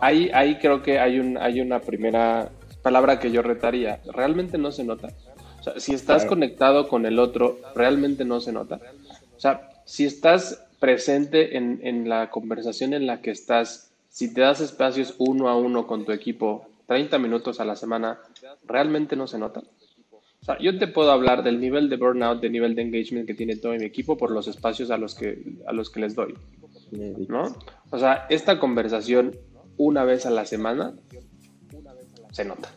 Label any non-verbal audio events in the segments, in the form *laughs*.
ahí, ahí creo que hay, un, hay una primera palabra que yo retaría. Realmente no se nota. O sea, si estás conectado con el otro, realmente no se nota. O sea, si estás presente en, en la conversación en la que estás, si te das espacios uno a uno con tu equipo, 30 minutos a la semana, realmente no se nota. O sea, yo te puedo hablar del nivel de burnout, del nivel de engagement que tiene todo mi equipo por los espacios a los que, a los que les doy. ¿No? O sea, esta conversación una vez a la semana se nota.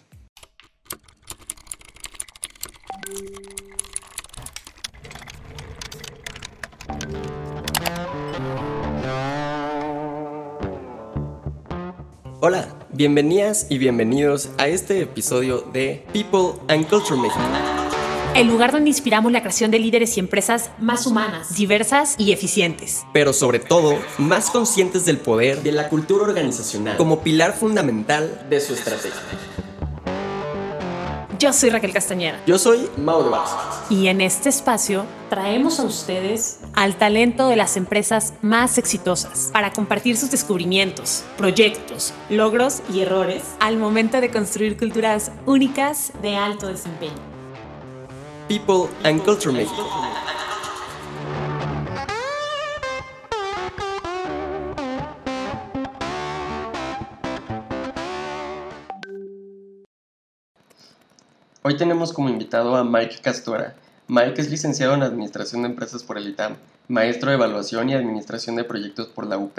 Hola, bienvenidas y bienvenidos a este episodio de People and Culture México. El lugar donde inspiramos la creación de líderes y empresas más humanas, diversas y eficientes. Pero sobre todo, más conscientes del poder de la cultura organizacional como pilar fundamental de su estrategia. Yo soy Raquel Castañeda. Yo soy Mauro Vázquez. Y en este espacio traemos a ustedes al talento de las empresas más exitosas para compartir sus descubrimientos, proyectos, logros y errores al momento de construir culturas únicas de alto desempeño. People and Culture México. Hoy tenemos como invitado a Mike Castora. Mike es licenciado en Administración de Empresas por el ITAM, maestro de Evaluación y Administración de Proyectos por la UP.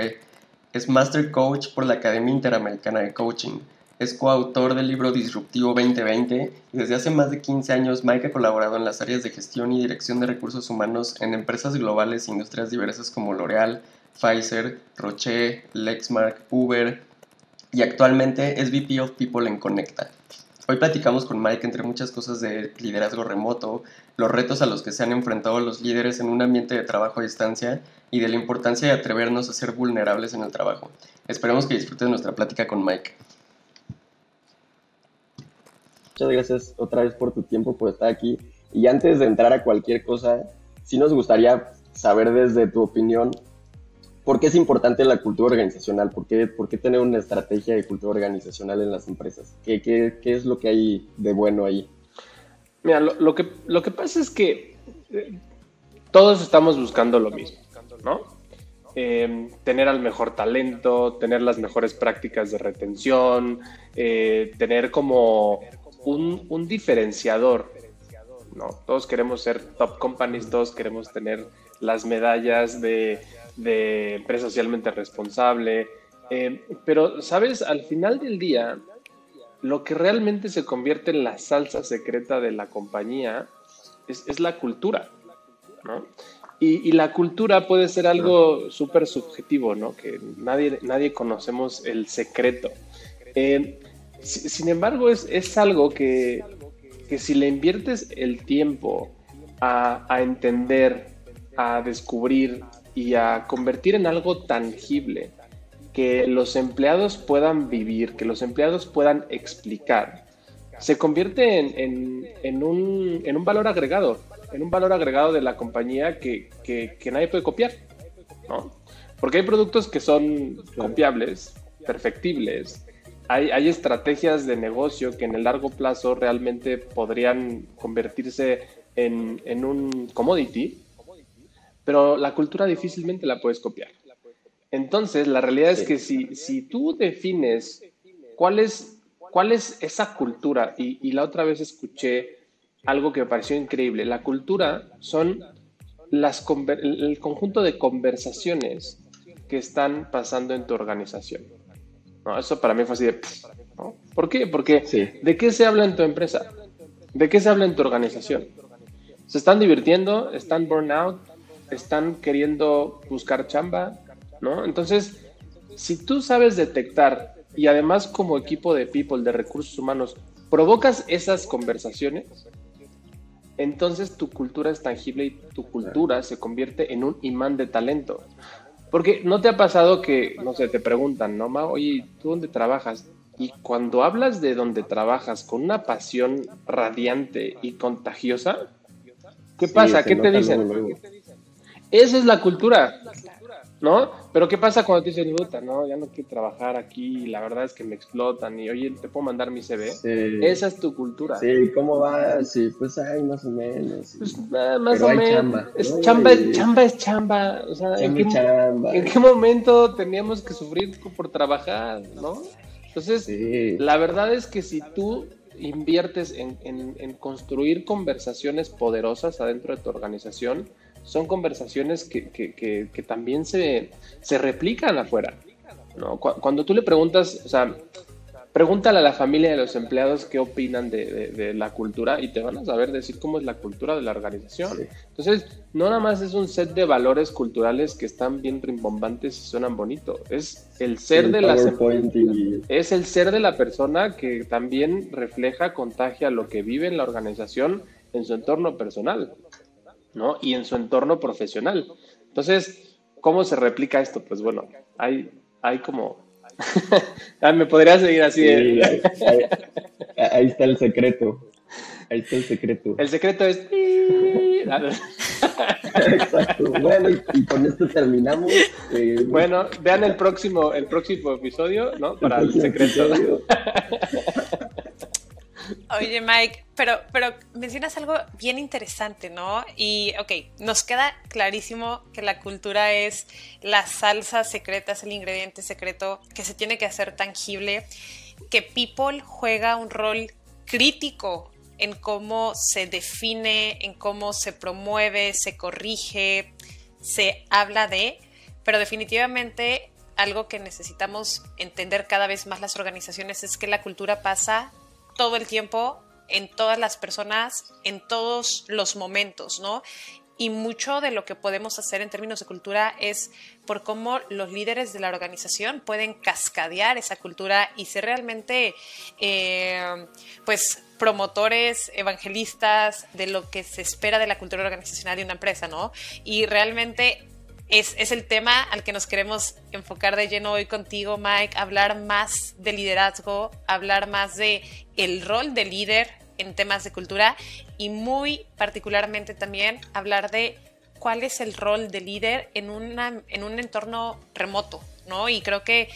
Es Master Coach por la Academia Interamericana de Coaching. Es coautor del libro Disruptivo 2020 y desde hace más de 15 años Mike ha colaborado en las áreas de gestión y dirección de recursos humanos en empresas globales e industrias diversas como L'Oreal, Pfizer, Roche, Lexmark, Uber y actualmente es VP of People en Conecta. Hoy platicamos con Mike entre muchas cosas de liderazgo remoto, los retos a los que se han enfrentado los líderes en un ambiente de trabajo a distancia y de la importancia de atrevernos a ser vulnerables en el trabajo. Esperemos que disfruten nuestra plática con Mike. Muchas gracias otra vez por tu tiempo, por estar aquí. Y antes de entrar a cualquier cosa, sí nos gustaría saber desde tu opinión ¿Por qué es importante la cultura organizacional? ¿Por qué, por qué tener una estrategia de cultura organizacional en las empresas? ¿Qué, qué, qué es lo que hay de bueno ahí? Mira, lo, que, lo que pasa es que eh, todos estamos buscando lo mismo, ¿no? Eh, tener al mejor talento, tener las mejores prácticas de retención, eh, tener como un, diferenciador, ¿no? Todos queremos ser top companies, todos queremos tener las medallas de de empresa socialmente responsable. Eh, pero, ¿sabes? Al final del día, lo que realmente se convierte en la salsa secreta de la compañía es, la cultura. Y, la cultura puede ser algo súper subjetivo, ¿no? Que nadie, nadie conocemos el secreto. Eh, sin embargo, es, es algo que, que, si le inviertes el tiempo a, a entender, a descubrir, y a convertir en algo tangible que los empleados puedan vivir, que los empleados puedan explicar, se convierte en, un, valor agregado, en un valor agregado de la compañía que, nadie puede copiar, ¿no? Porque hay productos que son copiables, perfectibles, hay, hay, estrategias de negocio que en el largo plazo realmente podrían convertirse en, en un commodity, pero la cultura difícilmente la puedes copiar. Entonces, la realidad es que si, si tú defines cuál es, cuál es esa cultura, y, la otra vez escuché algo que me pareció increíble, la cultura son las, el conjunto de conversaciones que están pasando en tu organización. No, eso para mí fue así de... ¿Por qué? Porque ¿de qué se habla en tu empresa? ¿De qué se habla en tu organización? ¿Se están divirtiendo? ¿Están burnout? están queriendo buscar chamba, ¿no? Entonces, si tú sabes detectar y además como equipo de people, de recursos humanos, provocas esas conversaciones, entonces tu cultura es tangible y tu cultura se convierte en un imán de talento. Porque no te ha pasado que, no sé, te preguntan, ¿no, Ma? Oye, ¿tú dónde trabajas? Y cuando hablas de dónde trabajas con una pasión radiante y contagiosa, ¿qué pasa? ¿Qué te dicen? Esa es la cultura. ¿no? Pero ¿qué pasa cuando te dicen, puta, no, ya no quiero trabajar aquí y la verdad es que me explotan y, oye, ¿te puedo mandar mi CV? Esa es tu cultura. Sí, ¿cómo va? Sí, pues hay más o menos. Pues más o menos. Chamba, es, chamba, chamba es chamba. O sea, ¿en, qué, ¿en qué momento teníamos que sufrir por trabajar, no? Entonces, la verdad es que si tú inviertes en, en construir conversaciones poderosas adentro de tu organización, son conversaciones que, que, que, también se, se, replican afuera. ¿no? Cuando tú le preguntas, o sea, pregúntale a la familia de los empleados qué opinan de, de, la cultura y te van a saber decir cómo es la cultura de la organización. Entonces, no nada más es un set de valores culturales que están bien rimbombantes y suenan bonito. Es el ser de la es el ser de la persona que también refleja, contagia lo que vive en la organización en su entorno personal. ¿No? Y en su entorno profesional. Entonces, ¿cómo se replica esto? Pues bueno, hay, hay como... *laughs* Ah, me podría seguir así. ahí, está el secreto. Ahí está el secreto. El secreto es... Exacto. Bueno, y, con esto terminamos. Eh, bueno, vean el próximo, el próximo episodio, ¿no? Para el, secreto. *laughs* Oye, Mike, pero, pero mencionas algo bien interesante, ¿no? Y, ok, nos queda clarísimo que la cultura es la salsa secreta, es el ingrediente secreto que se tiene que hacer tangible, que People juega un rol crítico en cómo se define, en cómo se promueve, se corrige, se habla de, pero definitivamente algo que necesitamos entender cada vez más las organizaciones es que la cultura pasa todo el tiempo, en todas las personas, en todos los momentos, ¿no? Y mucho de lo que podemos hacer en términos de cultura es por cómo los líderes de la organización pueden cascadear esa cultura y ser realmente, eh, pues, promotores, evangelistas de lo que se espera de la cultura organizacional de una empresa, ¿no? Y realmente es, el tema al que nos queremos enfocar de lleno hoy contigo, Mike, hablar más de liderazgo, hablar más de el rol de líder en temas de cultura y muy particularmente también hablar de cuál es el rol de líder en, una, en un entorno remoto, ¿no? Y creo que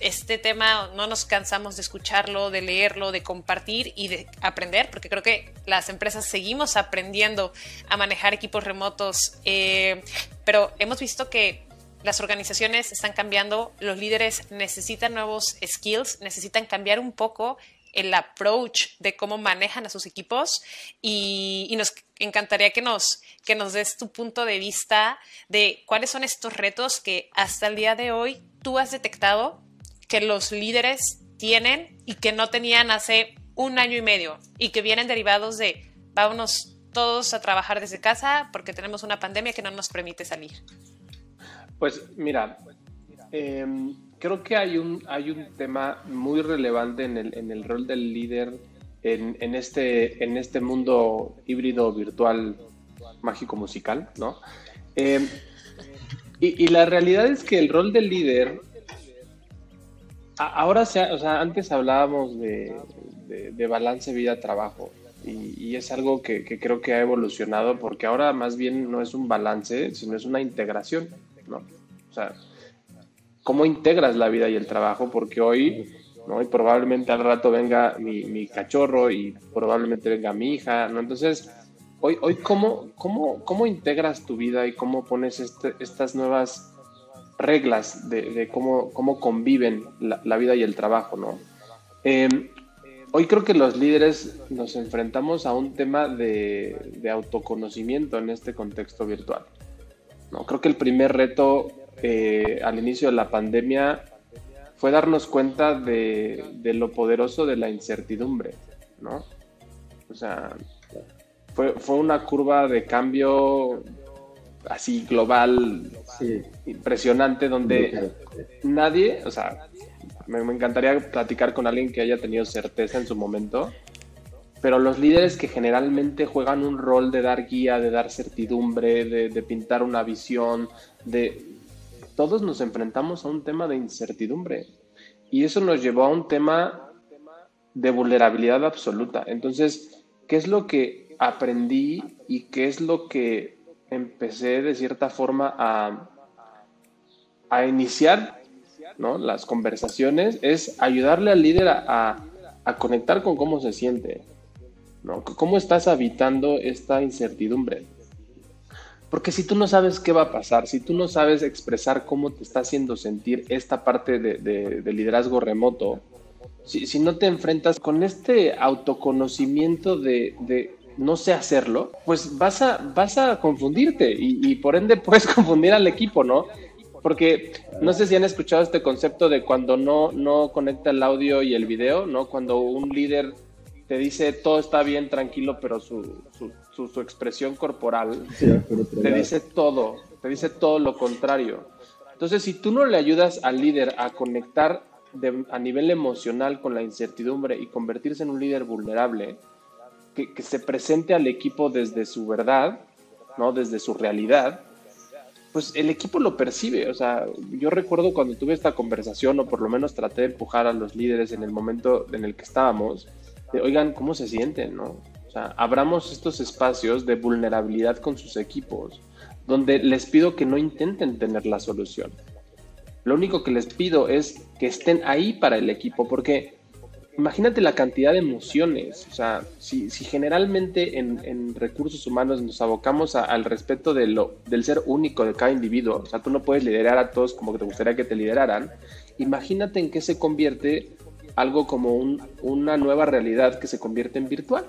este tema no nos cansamos de escucharlo, de leerlo, de compartir y de aprender, porque creo que las empresas seguimos aprendiendo a manejar equipos remotos, eh, pero hemos visto que las organizaciones están cambiando, los líderes necesitan nuevos skills, necesitan cambiar un poco el approach de cómo manejan a sus equipos y, nos encantaría que nos, que nos des tu punto de vista de cuáles son estos retos que hasta el día de hoy tú has detectado que los líderes tienen y que no tenían hace un año y medio y que vienen derivados de vámonos todos a trabajar desde casa porque tenemos una pandemia que no nos permite salir. Pues mira, eh, creo que hay un, hay un tema muy relevante en el, en el rol del líder en, en, este, en este mundo híbrido virtual mágico musical, ¿no? Eh, y, la realidad es que el rol del líder, ahora, se, o sea, antes hablábamos de, de, balance vida-trabajo, y, es algo que, que, creo que ha evolucionado porque ahora más bien no es un balance, sino es una integración, ¿no? O sea, cómo integras la vida y el trabajo, porque hoy, ¿no? Y probablemente al rato venga mi, cachorro y probablemente venga mi hija, ¿no? Entonces, hoy, hoy ¿cómo, cómo, cómo integras tu vida y cómo pones este, estas nuevas reglas de, cómo, cómo conviven la, vida y el trabajo, ¿no? Em, hoy creo que los líderes nos enfrentamos a un tema de, de autoconocimiento en este contexto virtual. ¿no? Creo que el primer reto eh, al inicio de la pandemia fue darnos cuenta de, lo poderoso de la incertidumbre, ¿no? O sea, fue, fue una curva de cambio así global, impresionante, donde nadie, o sea, me, encantaría platicar con alguien que haya tenido certeza en su momento, pero los líderes que generalmente juegan un rol de dar guía, de dar certidumbre, de pintar una visión, de, todos nos enfrentamos a un tema de incertidumbre y eso nos llevó a un tema de vulnerabilidad absoluta. Entonces, ¿qué es lo que aprendí y qué es lo que empecé de cierta forma a, a iniciar ¿no? las conversaciones, es ayudarle al líder a, a, conectar con cómo se siente, ¿no? cómo estás habitando esta incertidumbre. Porque si tú no sabes qué va a pasar, si tú no sabes expresar cómo te está haciendo sentir esta parte de, de, liderazgo remoto, si, si, no te enfrentas con este autoconocimiento de, de, no sé hacerlo, pues vas a, vas a confundirte y, y, por ende *laughs* puedes confundir al equipo, ¿no? Porque no sé si han escuchado este concepto de cuando no, no conecta el audio y el video, ¿no? Cuando un líder te dice todo está bien, tranquilo, pero su, su, su, expresión corporal te dice todo, te dice todo lo contrario. Entonces, si tú no le ayudas al líder a conectar a nivel emocional con la incertidumbre y convertirse en un líder vulnerable, que, que, se presente al equipo desde su verdad, ¿no? desde su realidad, pues el equipo lo percibe. O sea, yo recuerdo cuando tuve esta conversación, o por lo menos traté de empujar a los líderes en el momento en el que estábamos, de, oigan, ¿cómo se sienten? ¿no? O sea, abramos estos espacios de vulnerabilidad con sus equipos, donde les pido que no intenten tener la solución. Lo único que les pido es que estén ahí para el equipo, porque imagínate la cantidad de emociones. O sea, si, generalmente en, recursos humanos nos abocamos al respeto de lo, del ser único de cada individuo, o sea, tú no puedes liderar a todos como que te gustaría que te lideraran, imagínate en qué se convierte algo como un, una nueva realidad que se convierte en virtual,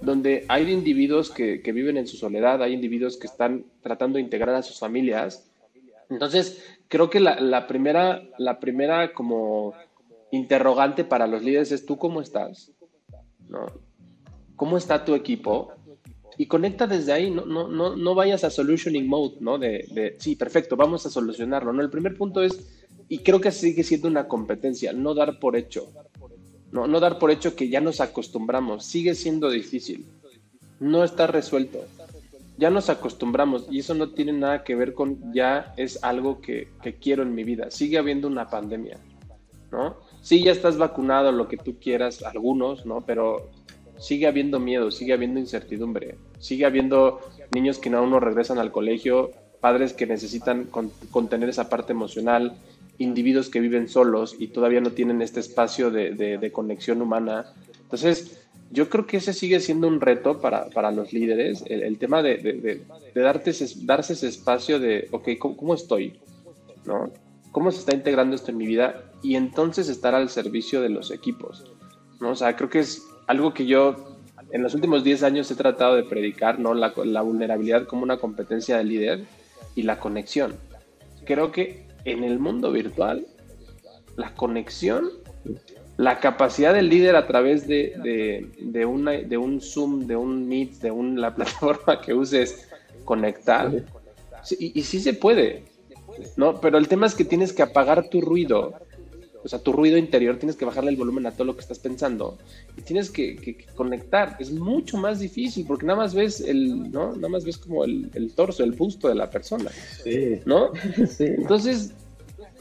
donde hay individuos que, viven en su soledad, hay individuos que están tratando de integrar a sus familias. Entonces, creo que la primera, la primera como interrogante para los líderes es tú cómo estás, ¿no? ¿Cómo está tu equipo? Y conecta desde ahí, no, no, no, no vayas a solutioning mode, ¿no? De, de, sí, perfecto, vamos a solucionarlo, ¿no? El primer punto es y creo que sigue siendo una competencia, no dar por hecho. No, no dar por hecho que ya nos acostumbramos, sigue siendo difícil. No está resuelto. Ya nos acostumbramos y eso no tiene nada que ver con ya es algo que, que quiero en mi vida. Sigue habiendo una pandemia, ¿no? Sí, ya estás vacunado, lo que tú quieras, algunos, ¿no? Pero sigue habiendo miedo, sigue habiendo incertidumbre, sigue habiendo niños que aún no regresan al colegio, padres que necesitan contener esa parte emocional, individuos que viven solos y todavía no tienen este espacio de, conexión humana. Entonces, yo creo que ese sigue siendo un reto para, los líderes, el, tema de, darte darse ese espacio de, ok, ¿cómo, estoy? ¿No? ¿Cómo se está integrando esto en mi vida? Y entonces estar al servicio de los equipos. ¿no? O sea, creo que es algo que yo en los últimos 10 años he tratado de predicar, ¿no? La, la vulnerabilidad como una competencia de líder y la conexión. Creo que en el mundo virtual, la conexión, la capacidad del líder a través de, de, una, de un Zoom, de un Meet, de una, la *laughs* plataforma que uses, conectar. y, y, sí se puede, ¿no? Pero el tema es que tienes que apagar tu ruido, o sea, tu ruido interior, tienes que bajarle el volumen a todo lo que estás pensando y tienes que, que, conectar. Es mucho más difícil porque nada más ves el, ¿no? Nada más ves como el, el torso, el busto de la persona, sí. ¿no? *laughs* Sí. Entonces,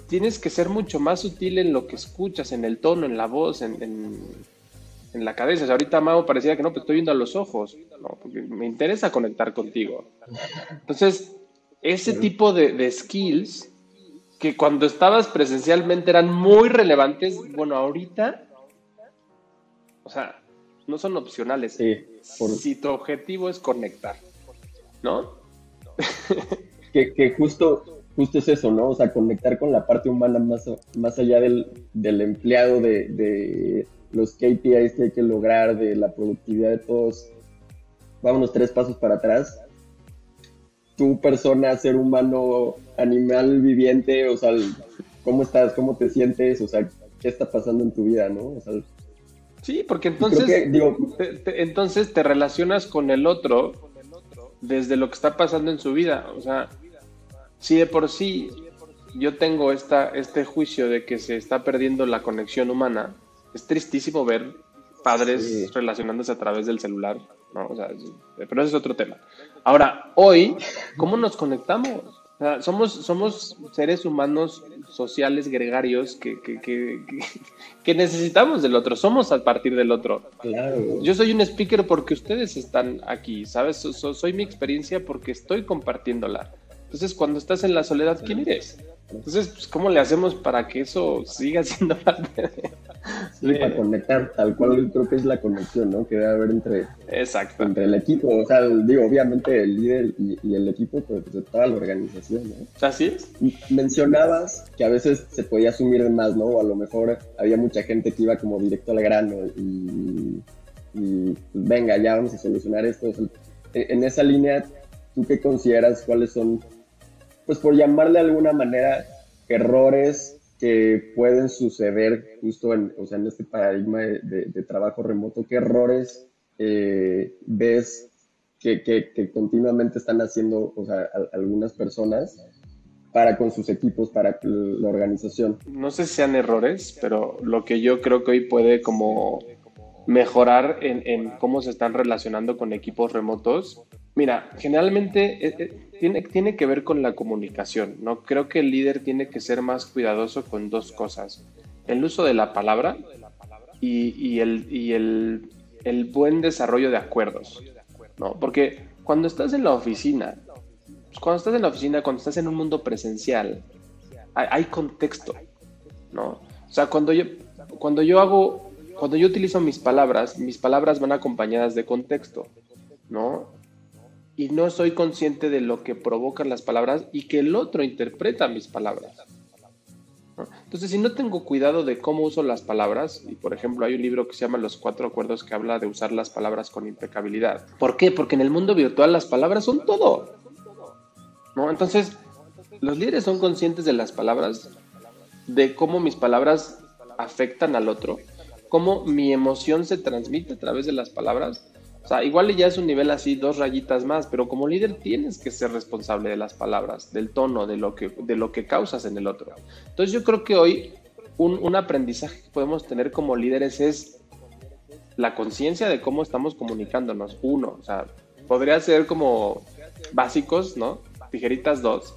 tienes que ser mucho más sutil en lo que escuchas, en el tono, en la voz, en, en, en la cabeza. O sea, ahorita Mau parecía que no, pues estoy viendo a los ojos, ¿no? Porque me interesa conectar contigo. Entonces, ese tipo de, de skills que cuando estabas presencialmente eran muy relevantes, bueno, ahorita, o sea, no son opcionales. Sí, Si tu objetivo es conectar, ¿no? *laughs* que, que, justo, justo es eso, ¿no? O sea, conectar con la parte humana más, más allá del, del empleado, de, de los KPIs que hay que lograr, de la productividad de todos. Vámonos tres pasos para atrás tu persona, ser humano, animal viviente, o sea, cómo estás, cómo te sientes, o sea, qué está pasando en tu vida, ¿no? O sea, sí, porque entonces, te, te, entonces te relacionas con el otro desde lo que está pasando en su vida, o sea, si de por sí yo tengo esta, este juicio de que se está perdiendo la conexión humana, es tristísimo ver padres sí. relacionándose a través del celular, ¿no? O sea, pero ese es otro tema. Ahora, hoy, ¿cómo nos conectamos? O sea, somos, somos seres humanos sociales, gregarios, que, que, que, que, necesitamos del otro, somos a partir del otro. Claro. Yo soy un speaker porque ustedes están aquí, ¿sabes? So, soy mi experiencia porque estoy compartiéndola. Entonces, cuando estás en la soledad, ¿quién eres? Entonces, pues, ¿cómo le hacemos para que eso siga siendo parte de... Sí, para conectar, tal cual creo que es la conexión, ¿no? Que debe haber entre, Exacto. entre el equipo, o sea, digo, obviamente el líder y, el equipo, pero pues de toda la organización, ¿no? Así es. Mencionabas que a veces se podía asumir más, ¿no? O a lo mejor había mucha gente que iba como directo al grano y, y pues, venga, ya vamos a solucionar esto. en esa línea, ¿tú qué consideras cuáles son pues por llamarle de alguna manera, errores que pueden suceder justo en, o sea, en este paradigma de, trabajo remoto, ¿qué errores eh, ves que, que, continuamente están haciendo o sea, algunas personas para con sus equipos, para la organización? No sé si sean errores, pero lo que yo creo que hoy puede como mejorar en, en cómo se están relacionando con equipos remotos Mira, generalmente eh, eh, tiene, tiene que ver con la comunicación, ¿no? Creo que el líder tiene que ser más cuidadoso con dos cosas. El uso de la palabra y, el, y el, el, buen desarrollo de acuerdos, ¿no? Porque cuando estás en la oficina, cuando estás en la oficina, cuando estás en un mundo presencial, hay, hay contexto, ¿no? O sea, cuando yo, cuando yo hago, cuando yo utilizo mis palabras, mis palabras van acompañadas de contexto, ¿no? Y no soy consciente de lo que provocan las palabras y que el otro interpreta mis palabras. Entonces, si no tengo cuidado de cómo uso las palabras, y por ejemplo hay un libro que se llama Los Cuatro Acuerdos que habla de usar las palabras con impecabilidad. ¿Por qué? Porque en el mundo virtual las palabras son todo. ¿no? Entonces, los líderes son conscientes de las palabras, de cómo mis palabras afectan al otro, cómo mi emoción se transmite a través de las palabras o sea, igual ya es un nivel así, dos rayitas más, pero como líder tienes que ser responsable de las palabras, del tono, de lo que, de lo que causas en el otro. Entonces yo creo que hoy un, un aprendizaje que podemos tener como líderes es la conciencia de cómo estamos comunicándonos. Uno, o sea, podría ser como básicos, ¿no? Tijeritas dos.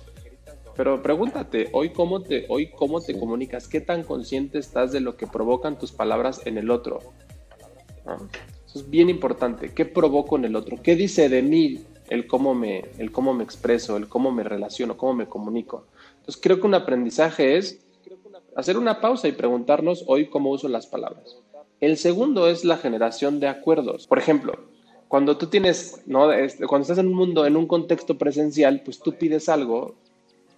Pero pregúntate, hoy cómo te, hoy cómo te comunicas, qué tan consciente estás de lo que provocan tus palabras en el otro. ¿No? Es bien importante. ¿Qué provoco en el otro? ¿Qué dice de mí el cómo me, el cómo me expreso, el cómo me relaciono, cómo me comunico? Entonces creo que un aprendizaje es hacer una pausa y preguntarnos hoy cómo uso las palabras. El segundo es la generación de acuerdos. Por ejemplo, cuando tú tienes, ¿no? Este, cuando estás en un mundo, en un contexto presencial, pues tú pides algo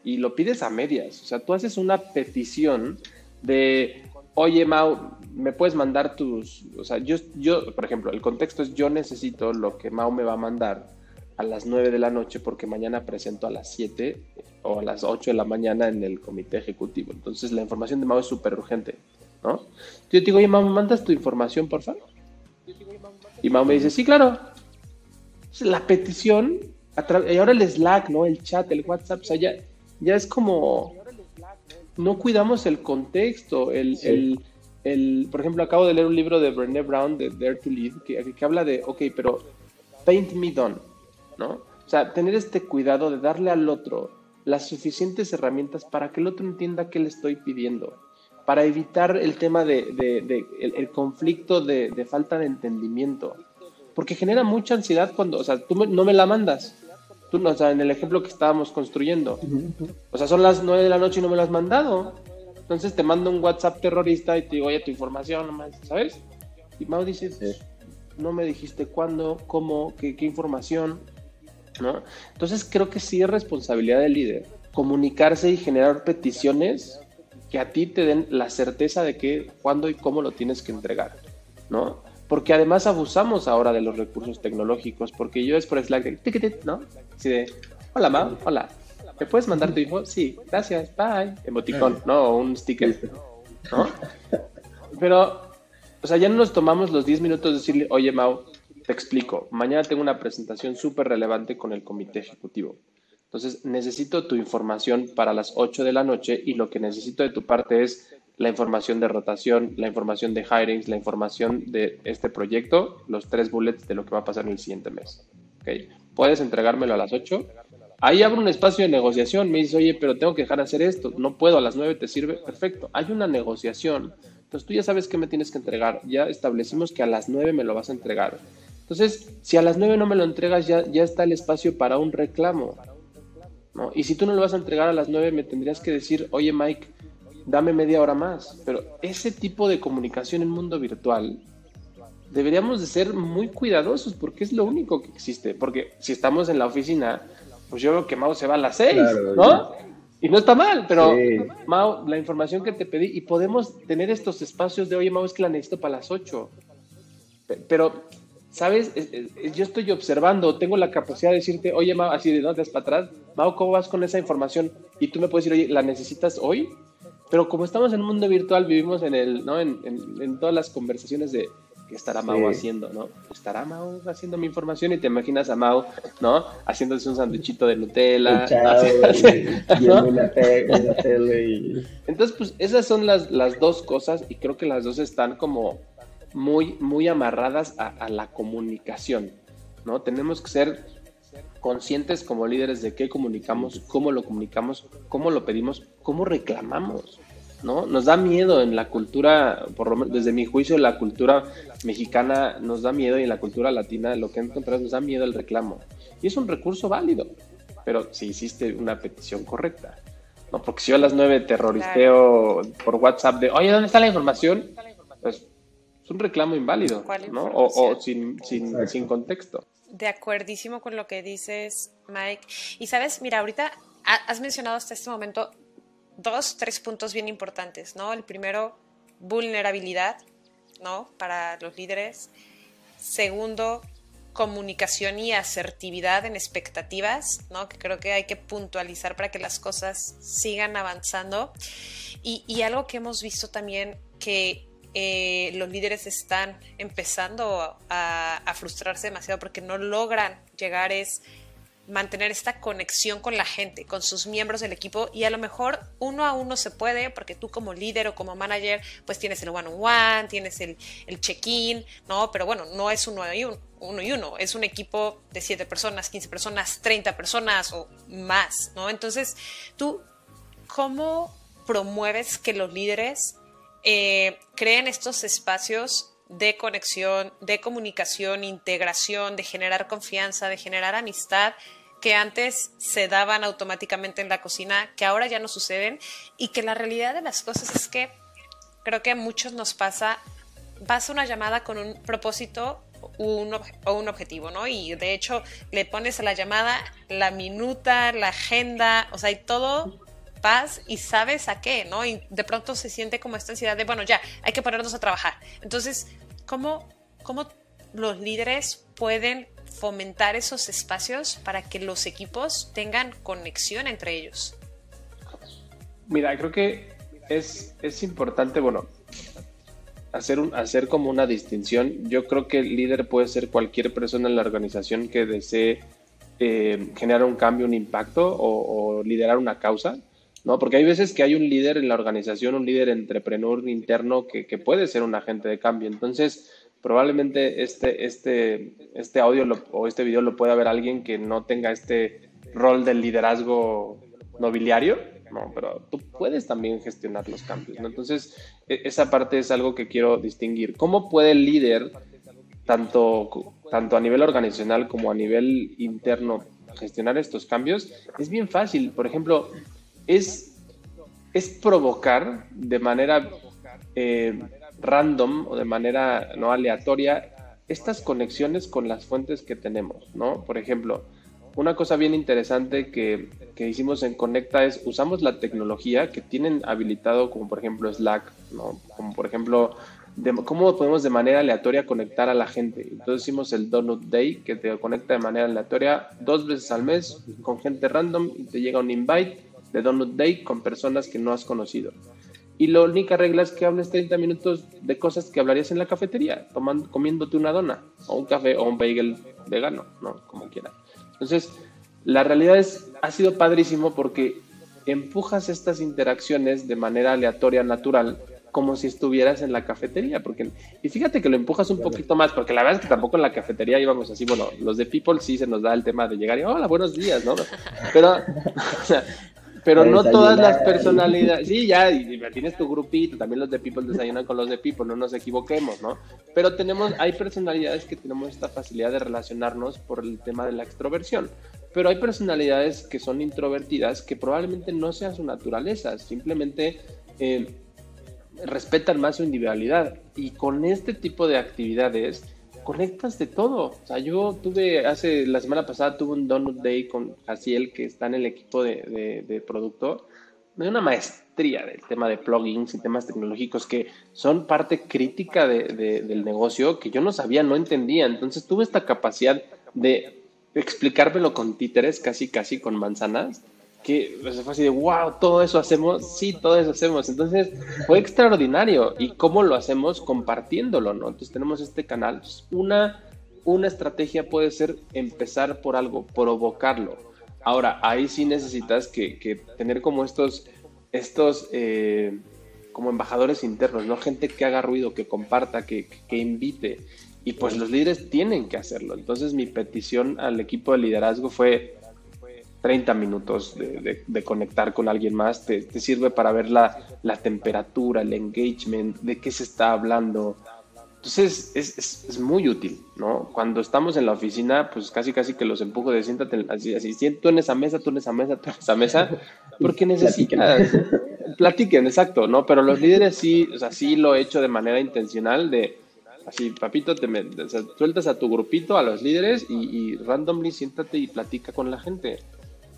y lo pides a medias. O sea, tú haces una petición de, oye, Mau, me puedes mandar tus, o sea, yo, yo, por ejemplo, el contexto es yo necesito lo que Mao me va a mandar a las 9 de la noche porque mañana presento a las 7 o a las 8 de la mañana en el comité ejecutivo. Entonces la información de Mao es súper urgente, ¿no? Yo te digo, oye, Mao, ¿me mandas tu información, por favor? Y Mao me dice, sí, claro. La petición, y ahora el Slack, ¿no? El chat, el WhatsApp, o sea, ya, ya es como... No cuidamos el contexto, el, el por ejemplo, acabo de leer un libro de Brené Brown, de Dare to Lead, que, que, habla de, ok, pero paint me done, ¿no? O sea, tener este cuidado de darle al otro las suficientes herramientas para que el otro entienda qué le estoy pidiendo, para evitar el tema de, de, el, conflicto de, de, falta de entendimiento, porque genera mucha ansiedad cuando, o sea, tú no me la mandas, tú, o sea, en el ejemplo que estábamos construyendo, o sea, son las nueve de la noche y no me lo has mandado, entonces te mando un WhatsApp terrorista y te digo, oye, tu información nomás, ¿sabes? Y Mau dice, no me dijiste cuándo, cómo, qué, información, ¿no? Entonces creo que sí es responsabilidad del líder comunicarse y generar peticiones que a ti te den la certeza de que cuándo y cómo lo tienes que entregar, ¿no? Porque además abusamos ahora de los recursos tecnológicos, porque yo es por Slack, ¿no? Así de, hola Mau, hola, ¿Me puedes mandar tu info? Sí, gracias, bye. Emoticón, ¿no? un sticker, ¿no? Pero, o sea, ya no nos tomamos los 10 minutos de decirle, oye, Mau, te explico, mañana tengo una presentación súper relevante con el comité ejecutivo. Entonces, necesito tu información para las 8 de la noche y lo que necesito de tu parte es la información de rotación, la información de hirings, la información de este proyecto, los tres bullets de lo que va a pasar en el siguiente mes. ¿Okay? ¿Puedes entregármelo a las 8? Ahí abre un espacio de negociación. Me dice, oye, pero tengo que dejar de hacer esto. No puedo, a las nueve te sirve. Perfecto. Hay una negociación. Entonces tú ya sabes qué me tienes que entregar. Ya establecimos que a las nueve me lo vas a entregar. Entonces, si a las nueve no me lo entregas, ya, ya está el espacio para un reclamo. ¿no? Y si tú no lo vas a entregar a las 9, me tendrías que decir, oye Mike, dame media hora más. Pero ese tipo de comunicación en mundo virtual deberíamos de ser muy cuidadosos porque es lo único que existe. Porque si estamos en la oficina, pues yo veo que Mau se va a las 6, ¿no? Y no está mal, pero Mau, la información que te pedí, y podemos tener estos espacios de, oye, Mau, es que la necesito para las 8. Pero, ¿sabes? Yo estoy observando, tengo la capacidad de decirte, oye, Mau, así de dónde para atrás, Mau, ¿cómo vas con esa información? Y tú me puedes decir, oye, ¿la necesitas hoy? Pero como estamos en un mundo virtual, vivimos en el, ¿no? En, en todas las conversaciones de, ¿qué estará Mau haciendo, no? ¿Estará Mau haciendo mi información? Y te imaginas a Mau, ¿no? Haciéndose un sanduichito de Nutella. Entonces, pues esas son las, las dos cosas y creo que las dos están como muy, muy amarradas a, a la comunicación, ¿no? Tenemos que ser conscientes como líderes de qué comunicamos, cómo lo comunicamos, cómo lo pedimos, cómo reclamamos. ¿No? Nos da miedo en la cultura, por lo menos desde mi juicio, la cultura mexicana nos da miedo y en la cultura latina lo que encontramos nos da miedo el reclamo. Y es un recurso válido, pero si hiciste una petición correcta. ¿no? Porque si yo a las nueve terroristeo por WhatsApp de, oye, ¿dónde está la información? Pues es un reclamo inválido, ¿no? O, o sin, sin, sin contexto. De acuerdísimo con lo que dices, Mike. Y sabes, mira, ahorita has mencionado hasta este momento dos, tres puntos bien importantes, ¿no? El primero, vulnerabilidad, ¿no? Para los líderes. Segundo, comunicación y asertividad en expectativas, ¿no? Que creo que hay que puntualizar para que las cosas sigan avanzando. Y, algo que hemos visto también que eh, los líderes están empezando a, a, frustrarse demasiado porque no logran llegar es mantener esta conexión con la gente, con sus miembros del equipo y a lo mejor uno a uno se puede porque tú como líder o como manager pues tienes el one-on-one, tienes el, check-in, ¿no? Pero bueno, no es uno y uno, uno, es un equipo de 7 personas, 15 personas, 30 personas o más, ¿no? Entonces, tú, ¿cómo promueves que los líderes eh, creen estos espacios de conexión, de comunicación, integración, de generar confianza, de generar amistad que antes se daban automáticamente en la cocina, que ahora ya no suceden y que la realidad de las cosas es que creo que a muchos nos pasa, vas a una llamada con un propósito o un objetivo, ¿no? Y de hecho le pones a la llamada la minuta, la agenda, o sea, y todo paz y sabes a qué, ¿no? Y de pronto se siente como esta ansiedad de, bueno, ya, hay que ponernos a trabajar. Entonces, ¿cómo, cómo los líderes pueden fomentar esos espacios para que los equipos tengan conexión entre ellos? Mira, creo que es, es importante, bueno, hacer, un, hacer como una distinción. Yo creo que el líder puede ser cualquier persona en la organización que desee eh, generar un cambio, un impacto o, liderar una causa, ¿no? Porque hay veces que hay un líder en la organización, un líder entrepreneur interno que, que puede ser un agente de cambio. Entonces, probablemente este, este, este audio o este video lo pueda ver alguien que no tenga este rol del liderazgo nobiliario, no, pero tú puedes también gestionar los cambios, ¿no? Entonces, e, esa parte es algo que quiero distinguir. ¿Cómo puede el líder, tanto, tanto a nivel organizacional como a nivel interno, gestionar estos cambios? Es bien fácil. Por ejemplo, es, es provocar de manera eh, random o de manera no aleatoria estas conexiones con las fuentes que tenemos, ¿no? Por ejemplo, una cosa bien interesante que, que, hicimos en Conecta es usamos la tecnología que tienen habilitado, como por ejemplo Slack, ¿no? Como por ejemplo, de, cómo podemos de manera aleatoria conectar a la gente. Entonces hicimos el Donut Day, que te conecta de manera aleatoria dos veces al mes con gente random y te llega un invite de Donut Day con personas que no has conocido. Y la única regla es que hables 30 minutos de cosas que hablarías en la cafetería, tomando, comiéndote una dona, o un café, o un bagel vegano, ¿no? Como quieras. Entonces, la realidad es, ha sido padrísimo porque empujas estas interacciones de manera aleatoria, natural, como si estuvieras en la cafetería. Porque, y fíjate que lo empujas un poquito más, porque la verdad es que tampoco en la cafetería íbamos así, bueno, los de People sí se nos da el tema de llegar y, hola, buenos días, ¿no? Pero, *laughs* pero no todas las personalidades, sí, ya, y, tienes tu grupito, también los de People desayunan con los de People, no nos equivoquemos, ¿no? Pero tenemos, hay personalidades que tenemos esta facilidad de relacionarnos por el tema de la extroversión, pero hay personalidades que son introvertidas que probablemente no sea su naturaleza, simplemente eh, respetan más su individualidad. Y con este tipo de actividades conectas de todo. O sea, yo tuve, hace, la semana pasada tuve un Donut Day con Jaciel, que está en el equipo de, de, producto. Me dio una maestría del tema de plugins y temas tecnológicos que son parte crítica del negocio que yo no sabía, no entendía. Entonces tuve esta capacidad de explicármelo con títeres, casi, casi con manzanas que pues, fue así de, wow, todo eso hacemos, sí, todo eso hacemos. Entonces fue extraordinario. ¿Y cómo lo hacemos? Compartiéndolo, ¿no? Entonces tenemos este canal. una, una estrategia puede ser empezar por algo, provocarlo. Ahora, ahí sí necesitas que, tener como estos, estos eh, como embajadores internos, ¿no? Gente que haga ruido, que comparta, que, que invite. Y pues los líderes tienen que hacerlo. Entonces mi petición al equipo de liderazgo fue, 30 minutos de, conectar con alguien más, te, sirve para ver la, temperatura, el engagement, de qué se está hablando. Entonces es, muy útil, ¿no? Cuando estamos en la oficina, pues casi casi que los empujo de siéntate así, así, siento en esa mesa, tú en esa mesa, tú en esa mesa, *laughs* porque necesitas, platiquen, exacto, ¿no? Pero los líderes sí, o sea, sí lo he hecho de manera intencional de, así, papito, te sueltas a tu grupito, a los líderes y, y randomly siéntate y platica con la gente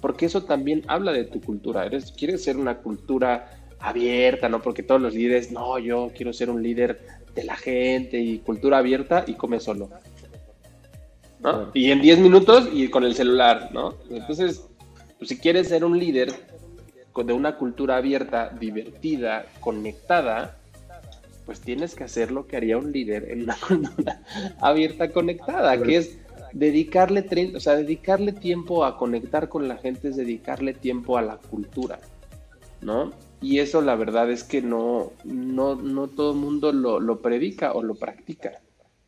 porque eso también habla de tu cultura. Eres, quieres ser una cultura abierta, ¿no? Porque todos los líderes, no, yo quiero ser un líder de la gente y cultura abierta y come solo. ¿no? Y en 10 minutos y con el celular, ¿no? Entonces, pues, si quieres ser un líder de una cultura abierta, divertida, conectada, pues tienes que hacer lo que haría un líder en una *laughs* cultura abierta, conectada, que es dedicarle, o sea, dedicarle tiempo a conectar con la gente es dedicarle tiempo a la cultura, ¿no? Y eso la verdad es que no, no, no todo el mundo lo, lo, predica o lo practica,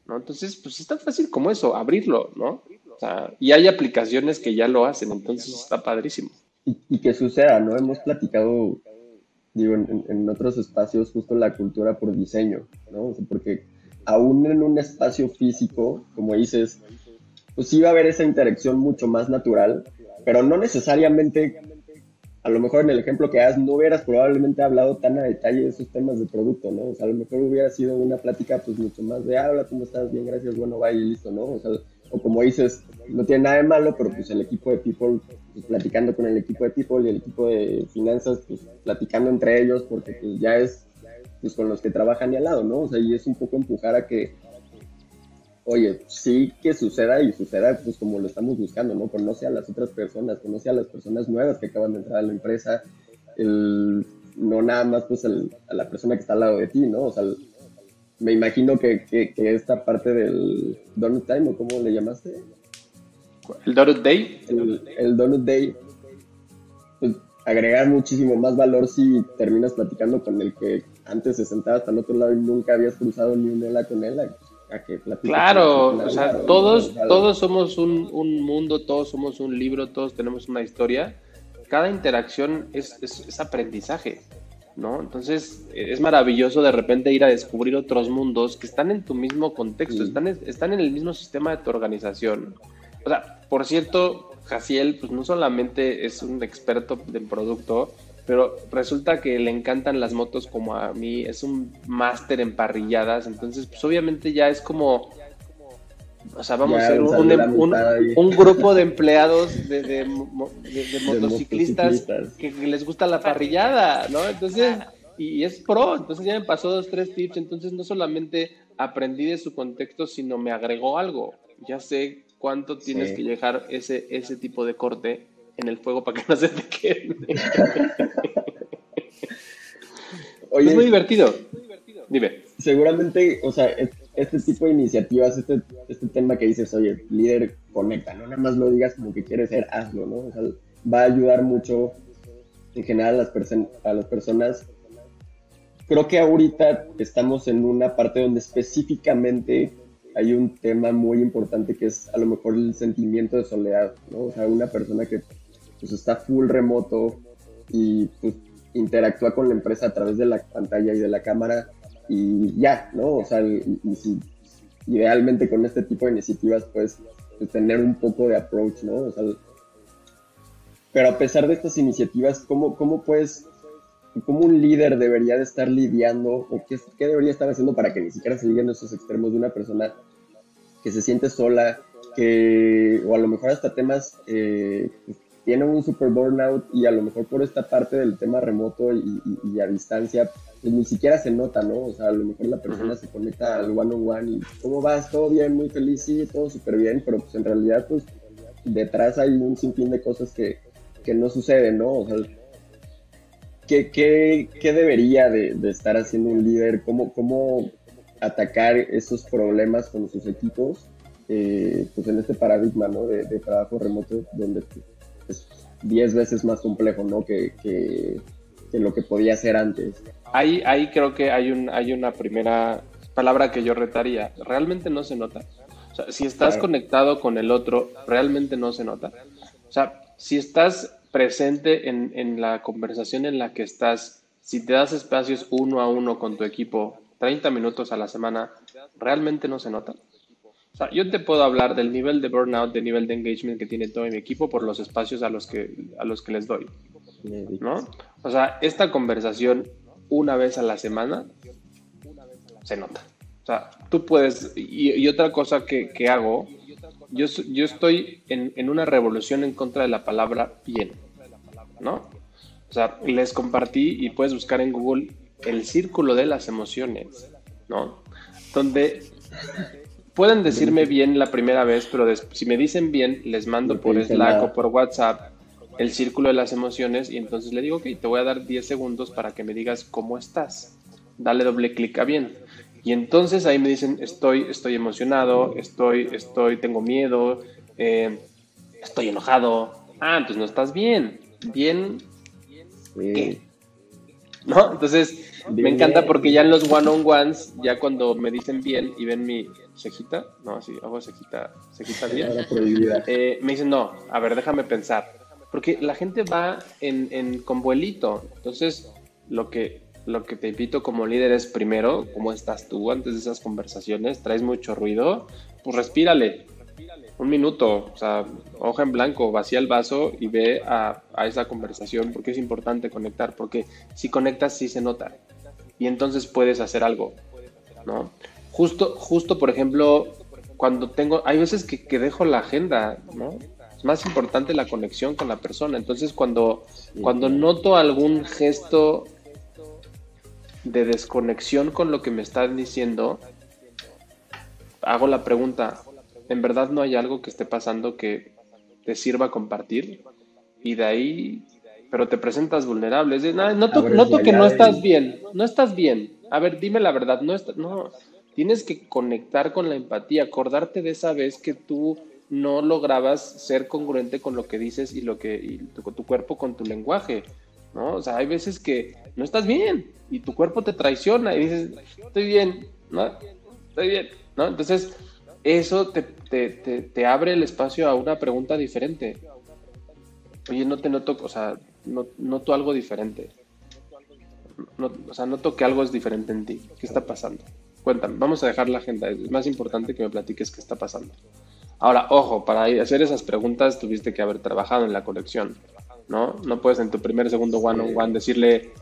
¿no? Entonces, pues es tan fácil como eso, abrirlo, ¿no? O sea, y hay aplicaciones que ya lo hacen, entonces está padrísimo. Y, que suceda, ¿no? Hemos platicado, digo, en, en, otros espacios justo la cultura por diseño, ¿no? porque aún en un espacio físico, como dices, pues sí va a haber esa interacción mucho más natural, pero no necesariamente, a lo mejor en el ejemplo que das, no hubieras probablemente hablado tan a detalle de esos temas de producto, ¿no? O sea, a lo mejor hubiera sido una plática pues mucho más de, habla, ¿cómo estás? Bien, gracias, bueno, vaya y listo, ¿no? O sea, o como dices, no tiene nada de malo, pero pues el equipo de people, pues platicando con el equipo de people y el equipo de finanzas, pues platicando entre ellos, porque pues ya es pues con los que trabajan y al lado, ¿no? O sea, y es un poco empujar a que oye, sí que suceda y suceda pues como lo estamos buscando, ¿no? Conoce a las otras personas, conoce a las personas nuevas que acaban de entrar a la empresa, no nada más pues a la persona que está al lado de ti, ¿no? O sea, me imagino que, que, esta parte del Donut Time, ¿o cómo le llamaste? ¿El Donut Day? El, Donut Day, pues agregar muchísimo más valor si terminas platicando con el que antes se sentaba hasta el otro lado y nunca habías cruzado ni una hela con él Claro, o sea, todos, todos somos un, mundo, todos somos un libro, todos tenemos una historia. Cada interacción es, aprendizaje, ¿no? Entonces es maravilloso de repente ir a descubrir otros mundos que están en tu mismo contexto, están, están en el mismo sistema de tu organización. O sea, por cierto, Jaciel, pues no solamente es un experto del producto, pero resulta que le encantan las motos como a mí, es un máster en parrilladas, entonces pues obviamente ya es como, o sea, vamos a ser un, un, grupo de empleados de, de, *laughs* motociclistas, que, les gusta la parrillada, ¿no? Entonces, y es pro, entonces ya me pasó dos, tres tips, entonces no solamente aprendí de su contexto, sino me agregó algo, ya sé cuánto tienes que llegar ese, ese tipo de corte en el fuego para que *laughs* no se te quede. es muy divertido. Dime. Seguramente, o sea, este tipo de iniciativas, este, este tema que dices, oye, líder, conecta, no nada más lo digas como que quieres ser, hazlo, ¿no? O sea, va a ayudar mucho en general a las, a las personas. Creo que ahorita estamos en una parte donde específicamente hay un tema muy importante que es a lo mejor el sentimiento de soledad, ¿no? O sea, una persona que pues está full remoto y pues interactúa con la empresa a través de la pantalla y de la cámara y ya, ¿no? O sea, y, si idealmente con este tipo de iniciativas pues, pues, tener un poco de approach, ¿no? O sea, pero a pesar de estas iniciativas, ¿cómo, cómo puedes, cómo un líder debería de estar lidiando o qué, qué debería estar haciendo para que ni siquiera se lleguen esos extremos de una persona que se siente sola, que, o a lo mejor hasta temas, eh, tiene un super burnout y a lo mejor por esta parte del tema remoto y, a distancia, pues ni siquiera se nota, ¿no? O sea, a lo mejor la persona se conecta al one on one y ¿cómo vas? Todo bien, muy feliz, sí, todo súper bien, pero pues en realidad pues detrás hay un sinfín de cosas que, que no suceden, ¿no? O sea, ¿qué, qué, qué debería de, de, estar haciendo un líder? ¿Cómo, cómo atacar esos problemas con sus equipos? Eh, pues en este paradigma, ¿no? De, de trabajo remoto donde es 10 veces más complejo, ¿no? Que, que, lo que podía ser antes. Ahí, ahí creo que hay, un, hay una primera palabra que yo retaría. Realmente no se nota. O sea, si estás conectado con el otro, realmente no se nota. O sea, si estás presente en, en la conversación en la que estás, si te das espacios uno a uno con tu equipo, 30 minutos a la semana, realmente no se nota. O sea, yo te puedo hablar del nivel de burnout, del nivel de engagement que tiene todo mi equipo por los espacios a los que, a los que les doy. ¿No? O sea, esta conversación una vez a la semana se nota. O sea, tú puedes, y, otra cosa que, que, hago, yo, yo estoy en, en, una revolución en contra de la palabra bien, ¿no? O sea, les compartí y puedes buscar en Google el círculo de las emociones, ¿no? Donde pueden decirme bien la primera vez, pero si me dicen bien, les mando por Slack o por WhatsApp el círculo de las emociones y entonces le digo, ok, te voy a dar 10 segundos para que me digas cómo estás. Dale doble clic a bien. Y entonces ahí me dicen, estoy, estoy emocionado, estoy, estoy, tengo miedo, eh, estoy enojado. Ah, entonces no estás bien. Bien. ¿Qué? ¿No? Entonces, me encanta porque ya en los one-on-ones, ya cuando me dicen bien y ven mi cejita, no, así, hago cejita, cejita bien, eh, me dicen, no, a ver, déjame pensar. Porque la gente va en, en, con vuelito. Entonces, lo que, lo que te invito como líder es primero, ¿cómo estás tú antes de esas conversaciones? ¿Traes mucho ruido? Pues respírale. Un minuto, o sea, hoja en blanco, vacía el vaso y ve a, a esa conversación porque es importante conectar, porque si conectas sí se nota y entonces puedes hacer algo, ¿no? Justo, justo por ejemplo, cuando tengo, hay veces que, que dejo la agenda, ¿no? Es más importante la conexión con la persona. Entonces, cuando, cuando noto algún gesto de desconexión con lo que me están diciendo, hago la pregunta, ¿en verdad no hay algo que esté pasando que te sirva compartir? Y de ahí pero te presentas vulnerable. Es noto, que no estás bien, no estás bien. A ver, dime la verdad, no, no, tienes que conectar con la empatía, acordarte de esa vez que tú no lograbas ser congruente con lo que dices y lo que y tu, tu, cuerpo con tu lenguaje, ¿no? O sea, hay veces que no estás bien y tu cuerpo te traiciona y dices, estoy bien, ¿no? Estoy bien, ¿no? Entonces, eso te, abre el espacio a una pregunta diferente. Oye, no te noto, o sea, noto algo diferente. o sea, noto que algo es diferente en ti. ¿Qué está pasando? Cuéntame, vamos a dejar la agenda. Es más importante que me platiques qué está pasando. Ahora, ojo, para hacer esas preguntas tuviste que haber trabajado en la colección, ¿no? No puedes en tu primer, segundo one-on-one decirle,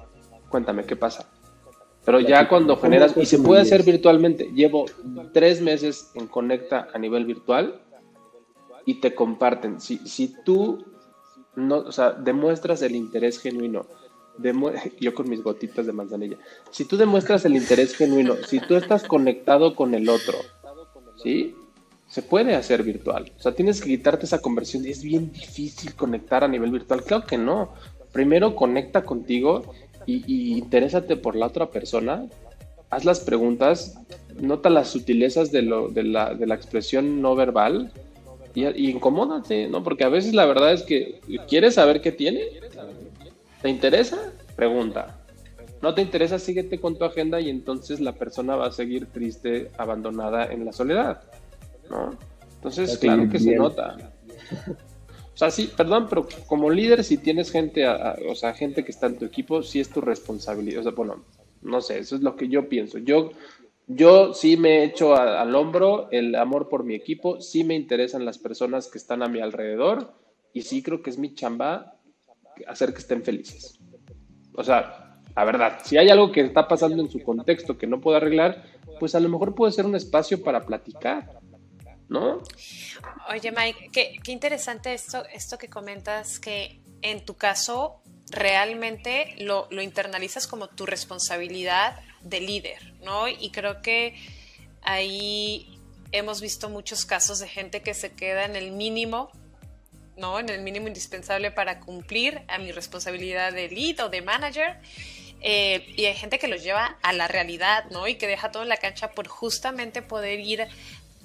cuéntame, ¿qué pasa? Pero ya cuando generas, y se puede hacer virtualmente, llevo tres meses en Conecta a nivel virtual y te comparten. Si, si tú no, o sea, demuestras el interés genuino. *laughs* yo con mis gotitas de manzanilla. Si tú demuestras el interés genuino, si tú estás conectado con el otro, ¿sí? Se puede hacer virtual. O sea, tienes que quitarte esa conversión. Es bien difícil conectar a nivel virtual. Claro que no. Primero conecta contigo y, y interésate por la otra persona. Haz las preguntas, nota las sutilezas de, lo, de, la, de la expresión no verbal y, y, incomódate, ¿no? Porque a veces la verdad es que quieres saber qué tiene. ¿Te interesa? Pregunta. No te interesa, síguete con tu agenda y entonces la persona va a seguir triste, abandonada en la soledad, ¿no? Entonces, claro que se nota. O sea, sí, perdón, pero como líder, si tienes gente, o sea, gente que está en tu equipo, sí es tu responsabilidad. O sea, bueno, no sé, eso es lo que yo pienso. Yo yo sí me he hecho al hombro el amor por mi equipo, sí me interesan las personas que están a mi alrededor y sí creo que es mi chamba hacer que estén felices. O sea, la verdad, si hay algo que está pasando en su contexto que no puedo arreglar, pues a lo mejor puede ser un espacio para platicar, ¿no? Oye, Mike, qué, qué interesante esto, esto que comentas, que en tu caso realmente lo, lo internalizas como tu responsabilidad de líder, ¿no? Y creo que ahí hemos visto muchos casos de gente que se queda en el mínimo, ¿no? En el mínimo indispensable para cumplir a mi responsabilidad de lead o de manager. Eh, y hay gente que los lleva a la realidad, ¿no? Y que deja todo en la cancha por justamente poder ir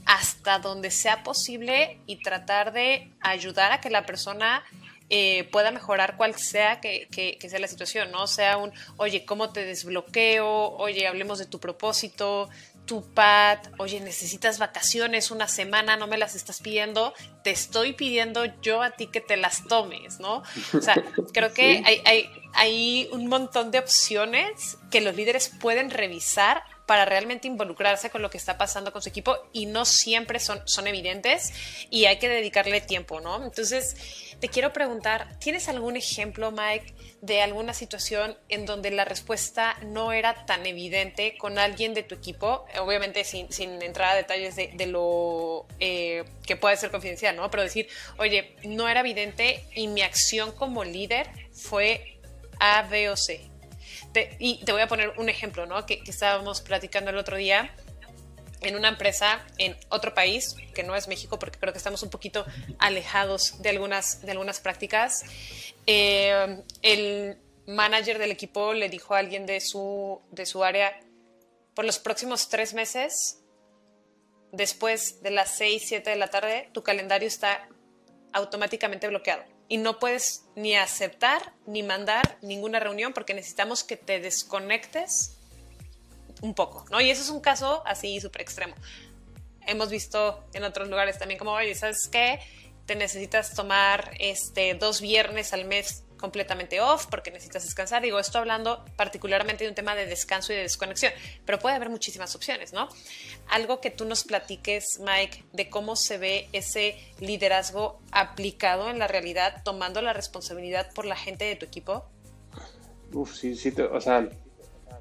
hasta donde sea posible y tratar de ayudar a que la persona eh, pueda mejorar cual sea que, sea la situación, ¿no? Sea un, oye, ¿cómo te desbloqueo? Oye, hablemos de tu propósito, tu pad, oye, necesitas vacaciones una semana, no me las estás pidiendo, te estoy pidiendo yo a ti que te las tomes, ¿no? O sea, *laughs* creo que hay, hay, hay un montón de opciones que los líderes pueden revisar para realmente involucrarse con lo que está pasando con su equipo y no siempre son, son evidentes y hay que dedicarle tiempo, ¿no? Entonces, te quiero preguntar, ¿tienes algún ejemplo, Mike, de alguna situación en donde la respuesta no era tan evidente con alguien de tu equipo? Obviamente sin, sin entrar a detalles de, lo eh, que puede ser confidencial, ¿no? Pero decir, oye, no era evidente y mi acción como líder fue A, B o C. y te voy a poner un ejemplo, ¿no? Que estábamos platicando el otro día en una empresa en otro país, que no es México, porque creo que estamos un poquito alejados de algunas, de algunas prácticas. Eh, el manager del equipo le dijo a alguien de su, de su área, por los próximos tres meses, después de las 6, 7 de la tarde, tu calendario está automáticamente bloqueado. Y no puedes ni aceptar ni mandar ninguna reunión porque necesitamos que te desconectes un poco, ¿no? Y eso es un caso así súper extremo. Hemos visto en otros lugares también como, oye, ¿sabes qué? Te necesitas tomar este, dos viernes al mes completamente off porque necesitas descansar. Digo, esto hablando particularmente de un tema de descanso y de desconexión, pero puede haber muchísimas opciones, ¿no? Algo que tú nos platiques, Mike, de cómo se ve ese liderazgo aplicado en la realidad, tomando la responsabilidad por la gente de tu equipo. Uf, sí, sí, o sea,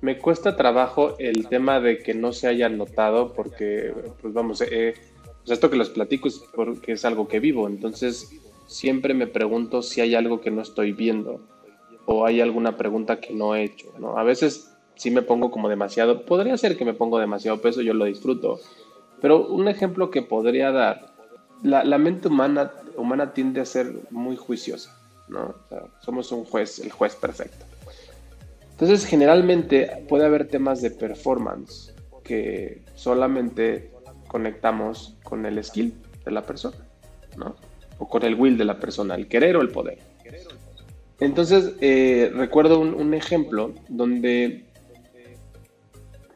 me cuesta trabajo el tema de que no se haya notado porque, pues vamos, eh, pues esto que les platico es porque es algo que vivo, entonces siempre me pregunto si hay algo que no estoy viendo o hay alguna pregunta que no he hecho, ¿no? A veces sí me pongo como demasiado, podría ser que me pongo demasiado peso, yo lo disfruto, pero un ejemplo que podría dar, la, mente humana, humana tiende a ser muy juiciosa, ¿no? Somos un juez, el juez perfecto. Entonces, generalmente puede haber temas de performance que solamente conectamos con el skill de la persona, ¿no? O con el will de la persona, el querer o el poder. Entonces, eh, recuerdo un, ejemplo donde,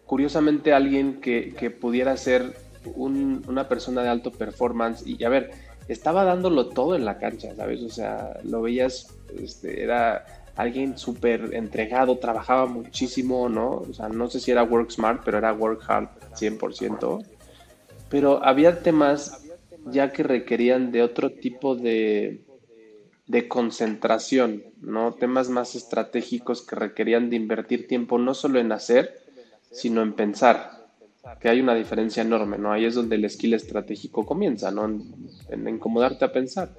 curiosamente, alguien que, pudiera ser una persona de alto performance, y a ver, estaba dándolo todo en la cancha, ¿sabes? O sea, lo veías, este, era alguien súper entregado, trabajaba muchísimo, ¿no? O sea, no sé si era work smart, pero era work hard 100%. Pero había temas ya que requerían de otro tipo de, de concentración, ¿no? Temas más estratégicos que requerían de invertir tiempo no solo en hacer, sino en pensar, que hay una diferencia enorme, ¿no? Ahí es donde el skill estratégico comienza, ¿no? En, en incomodarte a pensar.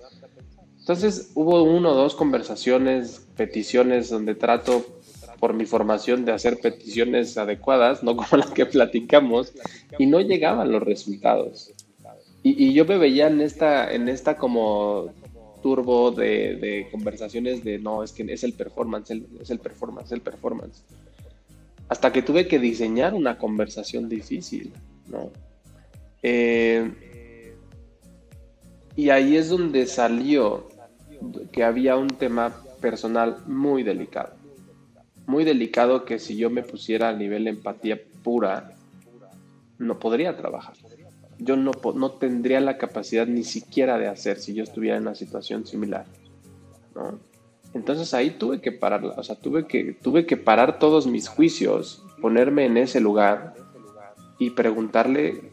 Entonces hubo uno o dos conversaciones, peticiones donde trato por mi formación de hacer peticiones adecuadas, no como las que platicamos, y no llegaban los resultados. Y, yo me veía en esta, en esta como turbo de, conversaciones de no, es que es el performance, es el performance, el performance. Hasta que tuve que diseñar una conversación difícil, ¿no? Eh, y ahí es donde salió que había un tema personal muy delicado. Muy delicado que si yo me pusiera a nivel de empatía pura, no podría trabajar. Yo no, no tendría la capacidad ni siquiera de hacer si yo estuviera en una situación similar. Entonces ahí tuve que parar, o sea, tuve que, tuve que parar todos mis juicios, ponerme en ese lugar y preguntarle,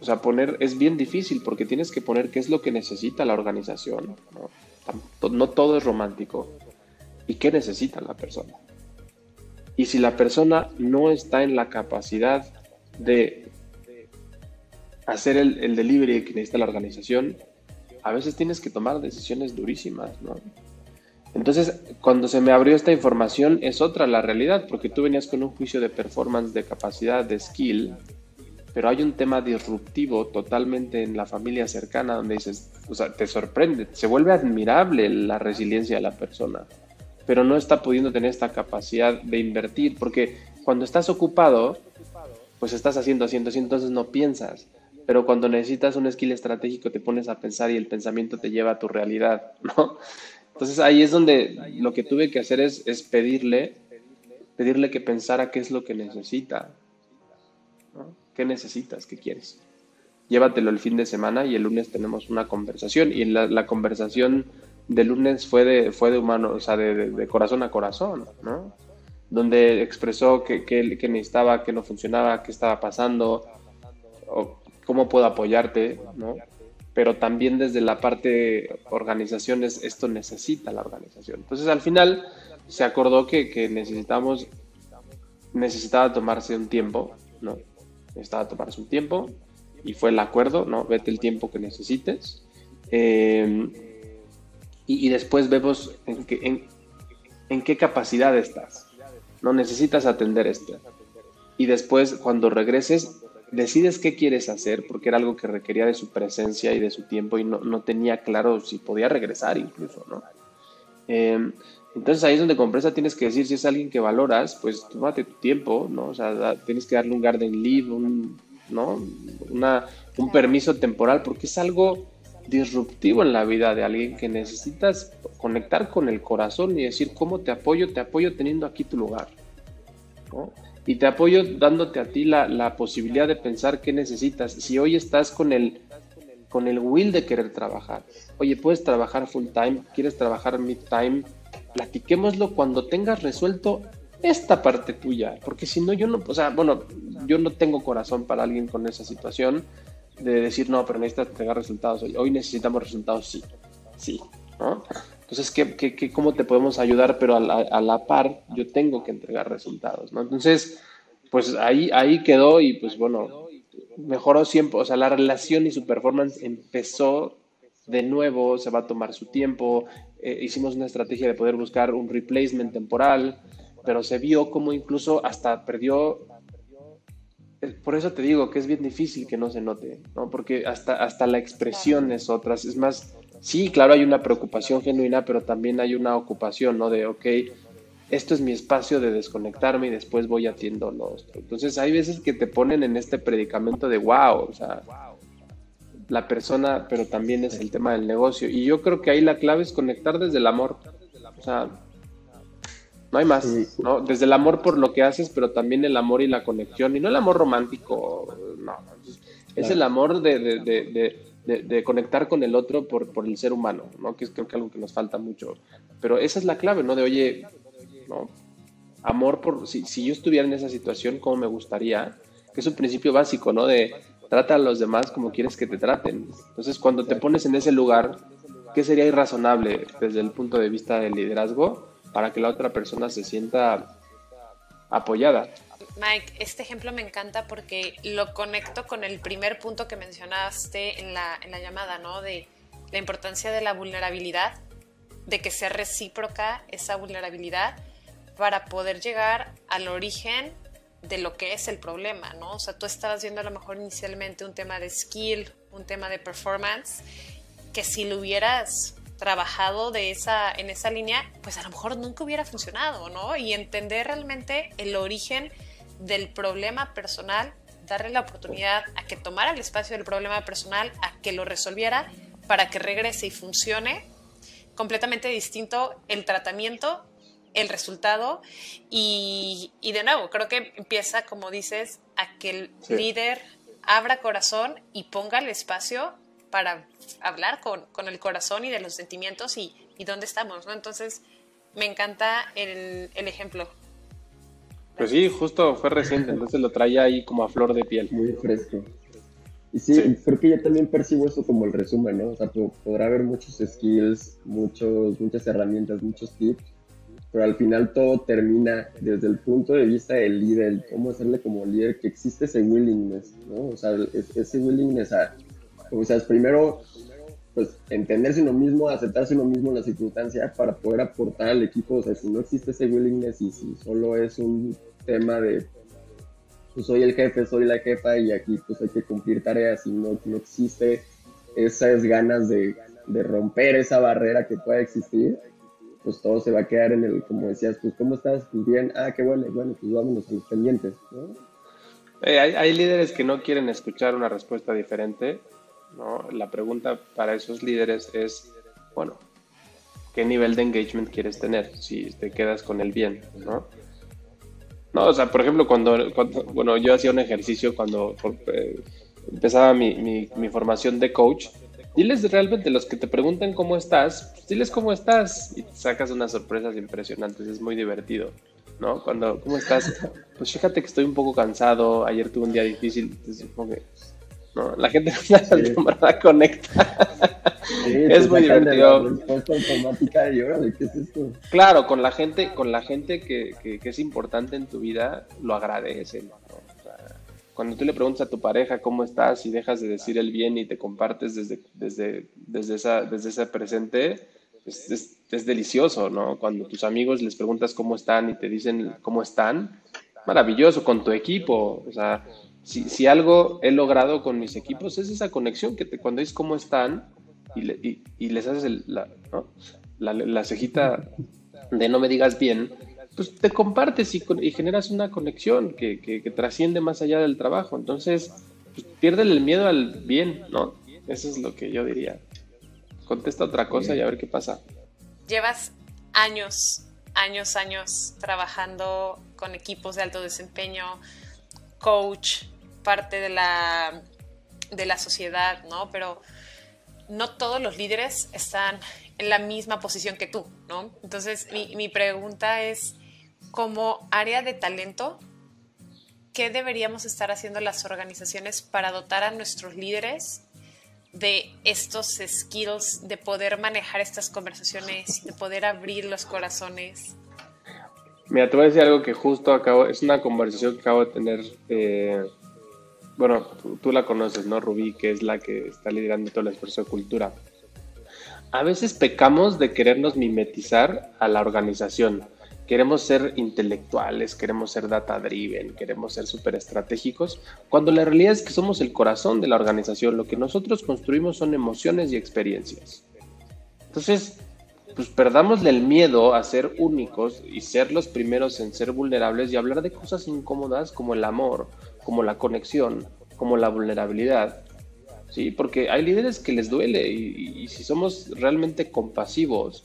o sea, poner, es bien difícil porque tienes que poner qué es lo que necesita la organización. No todo es romántico. y qué necesita la persona. Y si la persona no está en la capacidad de hacer el, delivery que necesita la organización, a veces tienes que tomar decisiones durísimas, ¿no? Entonces, cuando se me abrió esta información, es otra la realidad, porque tú venías con un juicio de performance, de capacidad, de skill, pero hay un tema disruptivo totalmente en la familia cercana donde dices, o sea, te sorprende, se vuelve admirable la resiliencia de la persona, pero no está pudiendo tener esta capacidad de invertir, porque cuando estás ocupado, pues estás haciendo, haciendo, así, entonces no piensas. Pero cuando necesitas un skill estratégico te pones a pensar y el pensamiento te lleva a tu realidad, *laughs* ¿no? Entonces ahí es donde lo que tuve que hacer es, es pedirle, pedirle que pensara qué es lo que necesita, ¿Qué necesitas? ¿Qué quieres? Llévatelo el fin de semana y el lunes tenemos una conversación. Y la, la conversación del lunes fue de, fue de humano, o sea, de, de, corazón a corazón, ¿no? Donde expresó que, que, que, necesitaba, que no funcionaba, qué estaba pasando, o cómo puedo apoyarte, ¿no? Pero también desde la parte organizaciones, esto necesita la organización. Entonces, al final se acordó que, que necesitamos, necesitaba tomarse un tiempo, ¿no? Necesitaba tomarse un tiempo y fue el acuerdo, ¿no? Vete el tiempo que necesites. Eh, y, después vemos en qué, en, qué capacidad estás. No necesitas atender esto. Y después, cuando regreses, decides qué quieres hacer, porque era algo que requería de su presencia y de su tiempo y no, no tenía claro si podía regresar incluso, ¿no? Eh, entonces ahí es donde con empresa tienes que decir, si es alguien que valoras, pues tómate tu tiempo, ¿no? O sea, tienes que darle un garden leave, un, ¿no? Una, un permiso temporal, porque es algo disruptivo en la vida de alguien que necesitas conectar con el corazón y decir, ¿cómo te apoyo? Te apoyo teniendo aquí tu lugar, ¿no? Y te apoyo dándote a ti la, la posibilidad de pensar qué necesitas. Si hoy estás con el, con el will de querer trabajar, oye, puedes trabajar full time, quieres trabajar mid time, platiquémoslo cuando tengas resuelto esta parte tuya, porque si no, yo no, o sea, bueno, yo no tengo corazón para alguien con esa situación de decir, no, pero necesitas entregar resultados hoy, hoy necesitamos resultados, sí, sí, ¿no? Entonces, ¿qué, qué, cómo te podemos ayudar? Pero a la, a la, par, yo tengo que entregar resultados, ¿no? Entonces, pues ahí, ahí quedó y pues bueno, mejoró siempre, o sea, la relación y su performance empezó de nuevo, se va a tomar su tiempo, eh, hicimos una estrategia de poder buscar un replacement temporal, pero se vio como incluso hasta perdió, eh, por eso te digo que es bien difícil que no se note, ¿no? Porque hasta, hasta la expresión es otra, es más, sí, claro, hay una preocupación genuina, pero también hay una ocupación, ¿no? De, ok, esto es mi espacio de desconectarme y después voy atiendo. Entonces hay veces que te ponen en este predicamento de, wow, o sea, la persona, pero también es el tema del negocio. Y yo creo que ahí la clave es conectar desde el amor. O sea, no hay más, ¿no? Desde el amor por lo que haces, pero también el amor y la conexión. Y no el amor romántico, no. Es el amor de, de, de, de, conectar con el otro por, por el ser humano, ¿no? Que es creo que algo que nos falta mucho. Pero esa es la clave, ¿no? De, oye, ¿no? Amor por, si, si yo estuviera en esa situación, ¿cómo me gustaría? Que es un principio básico, ¿no? De, trata a los demás como quieres que te traten. Entonces, cuando te pones en ese lugar, ¿qué sería irrazonable desde el punto de vista del liderazgo para que la otra persona se sienta apoyada? Mike, este ejemplo me encanta porque lo conecto con el primer punto que mencionaste en la, en la llamada, ¿no? De la importancia de la vulnerabilidad, de que sea recíproca esa vulnerabilidad para poder llegar al origen de lo que es el problema, ¿no? O sea, tú estabas viendo a lo mejor inicialmente un tema de skill, un tema de performance, que si lo hubieras trabajado de esa, en esa línea, pues a lo mejor nunca hubiera funcionado, ¿no? Y entender realmente el origen del problema personal, darle la oportunidad a que tomara el espacio del problema personal, a que lo resolviera para que regrese y funcione, completamente distinto el tratamiento el resultado y, de nuevo, creo que empieza, como dices, a que el líder abra corazón y ponga el espacio para hablar con, el corazón y de los sentimientos y, dónde estamos, ¿no? Entonces, me encanta el, ejemplo. Pues sí, justo fue reciente, entonces lo traía ahí como a flor de piel. Muy fresco. Y sí, creo que yo también percibo eso como el resumen, ¿no? O sea, podrá haber muchos skills, muchos, muchas herramientas, muchos tips, pero al final todo termina desde el punto de vista del líder, cómo hacerle como líder, que existe ese willingness, ¿no? O sea, ese willingness a, o sea, es primero, pues, entenderse uno mismo, aceptarse uno mismo en la circunstancia para poder aportar al equipo, o sea, si no existe ese willingness y si solo es un tema de, pues, soy el jefe, soy la jefa y aquí, pues, hay que cumplir tareas y no, no existe esas ganas de, de romper esa barrera que pueda existir, pues todo se va a quedar en el, como decías, pues ¿cómo estás? Pues bien, ah, qué bueno, bueno, pues vámonos a los pendientes, eh, hay, líderes que no quieren escuchar una respuesta diferente, ¿no? La pregunta para esos líderes es, bueno, ¿qué nivel de engagement quieres tener si te quedas con el bien, ¿no? No, o sea, por ejemplo, cuando, bueno, yo hacía un ejercicio cuando eh, empezaba mi, mi, mi formación de coach, diles realmente los que te preguntan cómo estás, pues diles cómo estás y sacas unas sorpresas impresionantes, es muy divertido, ¿no? Cuando, ¿cómo estás? *laughs* Pues fíjate que estoy un poco cansado, ayer tuve un día difícil, ¿no? La gente no está acostumbrada conecta. *laughs* es muy divertido. Claro, con la gente, con la gente que, que, que, es importante en tu vida, lo agradecen. Cuando tú le preguntas a tu pareja cómo estás y dejas de decir el bien y te compartes desde, desde, desde, esa, desde ese presente, es, es, delicioso, ¿no? Cuando tus amigos les preguntas cómo están y te dicen cómo están, maravilloso con tu equipo. O sea, si, si algo he logrado con mis equipos es esa conexión que te, cuando dices cómo están y, y, y les haces la, ¿no? la, la cejita de no me digas bien, pues te compartes y, generas una conexión que, trasciende más allá del trabajo. Entonces, pues, el miedo al bien, ¿no? Eso es lo que yo diría. Contesta otra cosa y a ver qué pasa. Llevas años, años, años trabajando con equipos de alto desempeño, coach, parte de la, de la sociedad, ¿no? Pero no todos los líderes están en la misma posición que tú, ¿no? Entonces, mi pregunta es, como área de talento, ¿qué deberíamos estar haciendo las organizaciones para dotar a nuestros líderes de estos skills, de poder manejar estas conversaciones, de poder abrir los corazones? Mira, te voy a decir algo que justo acabo, es una conversación que acabo de tener, eh, bueno, tú, la conoces, ¿no? Rubí, que es la que está liderando todo el esfuerzo de cultura. A veces pecamos de querernos mimetizar a la organización queremos ser intelectuales, queremos ser data driven, queremos ser súper estratégicos, cuando la realidad es que somos el corazón de la organización, lo que nosotros construimos son emociones y experiencias. Entonces, pues perdamos el miedo a ser únicos y ser los primeros en ser vulnerables y hablar de cosas incómodas como el amor, como la conexión, como la vulnerabilidad. Sí, porque hay líderes que les duele y si somos realmente compasivos,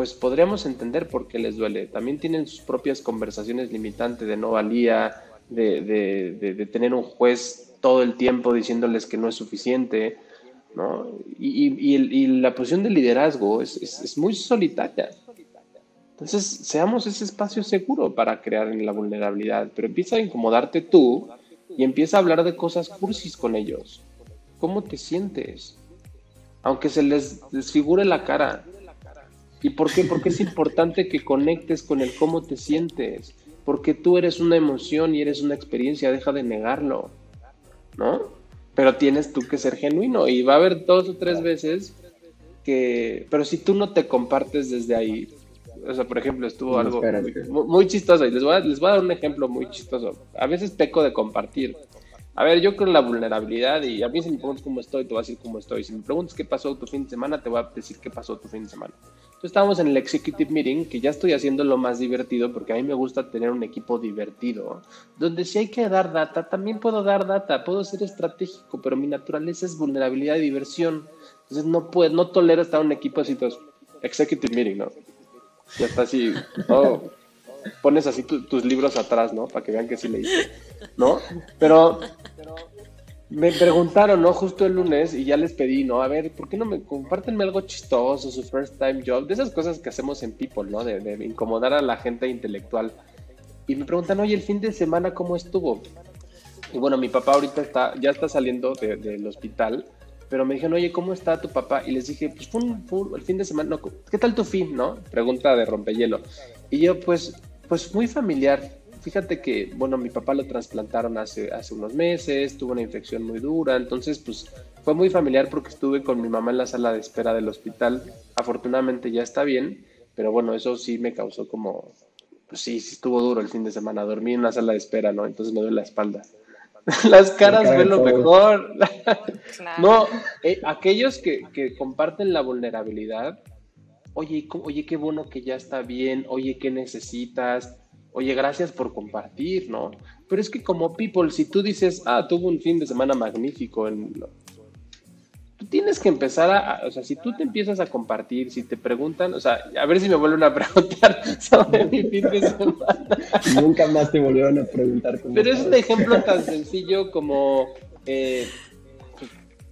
pues podríamos entender por qué les duele. También tienen sus propias conversaciones limitantes de no valía, de, tener un juez todo el tiempo diciéndoles que no es suficiente, ¿no? Y, la posición de liderazgo es, muy solitaria. Entonces, seamos ese espacio seguro para crear en la vulnerabilidad, pero empieza a incomodarte tú y empieza a hablar de cosas cursis con ellos. ¿Cómo te sientes? Aunque se les desfigure la cara, ¿Y por qué? Porque es importante que conectes con el cómo te sientes. Porque tú eres una emoción y eres una experiencia, deja de negarlo. ¿No? Pero tienes tú que ser genuino y va a haber dos o tres veces que... Pero si tú no te compartes desde ahí, o sea, por ejemplo, estuvo algo muy, chistoso y les voy, a, les voy a dar un ejemplo muy chistoso. A veces peco de compartir. A ver, yo creo en la vulnerabilidad y a mí si me preguntas cómo estoy, te voy a decir cómo estoy. Si me preguntas qué pasó tu fin de semana, te voy a decir qué pasó tu fin de semana. Entonces estábamos en el executive meeting, que ya estoy haciendo lo más divertido, porque a mí me gusta tener un equipo divertido, donde si hay que dar data, también puedo dar data, puedo ser estratégico, pero mi naturaleza es vulnerabilidad y diversión. Entonces no puedo, no tolero estar en un equipo así, entonces, executive meeting, ¿no? Ya está así, oh, pones así tus libros atrás, ¿no? Para que vean que sí leíste, ¿no? Pero me preguntaron, ¿no? Justo el lunes y ya les pedí, ¿no? A ver, ¿por qué no me compártenme algo chistoso, su first time job? De esas cosas que hacemos en People, ¿no? De, incomodar a la gente intelectual. Y me preguntan, oye, el fin de semana, ¿cómo estuvo? Y bueno, mi papá ahorita está, ya está saliendo del hospital pero me dijeron, oye, ¿cómo está tu papá? Y les dije, pues fue, un, el fin de semana, no, ¿qué tal tu fin, no? Pregunta de rompehielo. Y yo, pues, pues muy familiar. Fíjate que, bueno, mi papá lo trasplantaron hace, hace unos meses, tuvo una infección muy dura, entonces, pues, fue muy familiar porque estuve con mi mamá en la sala de espera del hospital. Afortunadamente ya está bien, pero bueno, eso sí me causó como, pues sí, sí estuvo duro el fin de semana. Dormí en una sala de espera, ¿no? Entonces me duele la espalda. *laughs* Las caras ven lo mejor. No, eh, aquellos que, que, comparten la vulnerabilidad, oye, oye, qué bueno que ya está bien, oye, ¿qué necesitas? Oye, gracias por compartir, ¿no? Pero es que como people, si tú dices, ah, tuvo un fin de semana magnífico en, tú tienes que empezar a, o sea, si tú te empiezas a compartir, si te preguntan, o sea, a ver si me vuelven a *laughs* preguntar sobre mi fin de semana. Nunca más te volvieron a preguntar. Pero es un ejemplo tan sencillo como, eh,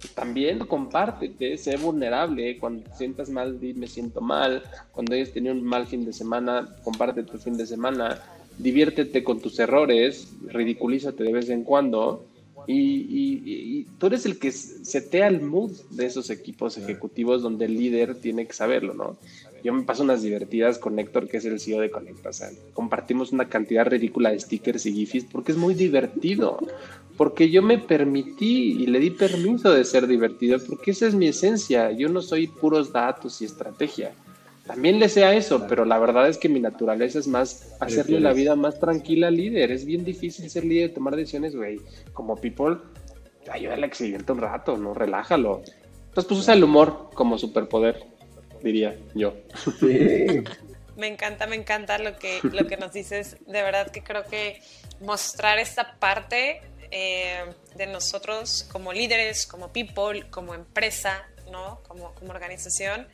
también compártete, sé vulnerable, cuando te sientas mal, me siento mal, cuando hayas tenido un mal fin de semana, comparte tu fin de semana, diviértete con tus errores, ridiculízate de vez en cuando y, tú eres el que setea el mood de esos equipos ejecutivos donde el líder tiene que saberlo, ¿no? Yo me paso unas divertidas con Héctor, que es el CEO de Conecta. O sea, compartimos una cantidad ridícula de stickers y gifs porque es muy divertido. Porque yo me permití y le di permiso de ser divertido, porque esa es mi esencia. Yo no soy puros datos y estrategia también le sea eso, pero la verdad es que mi naturaleza es más hacerle la vida más tranquila al líder. Es bien difícil ser líder, tomar decisiones, güey. Como people, ayúdale a que se divierta un rato, ¿no? Relájalo. Entonces, pues usa el humor como superpoder, diría yo. *laughs* Me encanta, me encanta lo que, lo que nos dices. De verdad que creo que mostrar esta parte eh, de nosotros como líderes, como people, como empresa, ¿no? Como, como organización,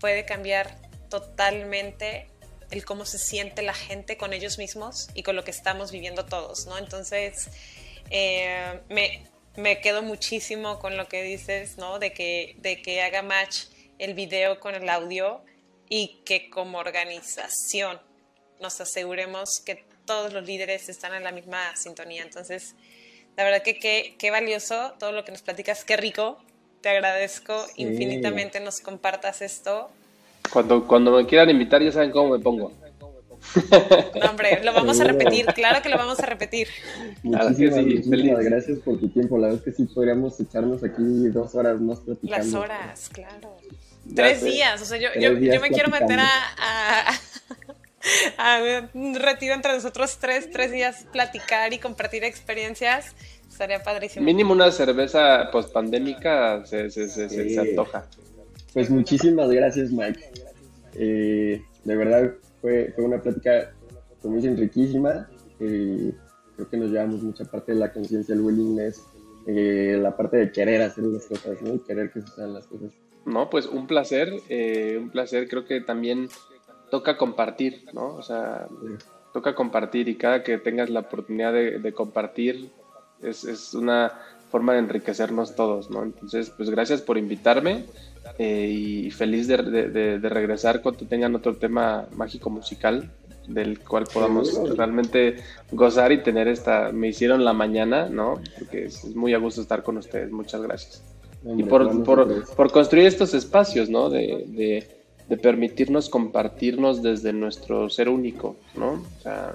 puede cambiar totalmente el cómo se siente la gente con ellos mismos y con lo que estamos viviendo todos, ¿no? Entonces, eh, me, me, quedo muchísimo con lo que dices, ¿no? De que, de que haga match el video con el audio y que como organización nos aseguremos que todos los líderes están en la misma sintonía. Entonces, la verdad que qué, valioso todo lo que nos platicas, qué rico. Te agradezco infinitamente nos compartas esto cuando, cuando me quieran invitar ya saben cómo me pongo. No, hombre, lo vamos a repetir, claro que lo vamos a repetir. Muchísimas, gracias por tu tiempo. La verdad es que sí podríamos echarnos aquí dos horas más platicando. Las horas, claro. tres días, o sea, yo, yo, yo me quiero meter a, *laughs* a, un retiro entre nosotros tres, tres días, platicar y compartir experiencias. Estaría padrísimo. Mínimo una cerveza post pandémica se, se, se, se antoja. Pues muchísimas gracias, Mike. Eh, de verdad fue, fue una plática, como dicen, riquísima. Eh, creo que nos llevamos mucha parte de la conciencia, el willingness, eh, la parte de querer hacer las cosas, ¿no? Y querer que se sean las cosas. No, pues un placer, un placer. Creo que también toca compartir, ¿no? O sea, toca compartir y cada que tengas la oportunidad de, de compartir es, es, una forma de enriquecernos todos, ¿no? Entonces, pues gracias por invitarme. Eh, y feliz de, regresar cuando tengan otro tema mágico musical del cual podamos realmente gozar y tener esta, me hicieron la mañana, ¿no? Porque es, muy a gusto estar con ustedes, muchas gracias. y por, por, construir estos espacios, ¿no? De, permitirnos compartirnos desde nuestro ser único, ¿no? O sea,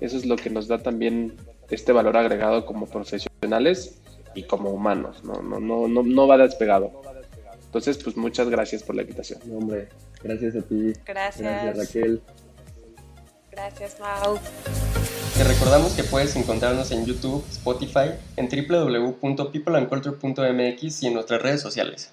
eso es lo que nos da también este valor agregado como profesionales y como humanos, ¿no? No, no, no, no va despegado. Entonces, pues muchas gracias por la invitación. hombre, gracias a ti. Gracias. Gracias Raquel. Gracias Mau. Te recordamos que puedes encontrarnos en YouTube, Spotify, en www.peopleandculture.mx y en nuestras redes sociales.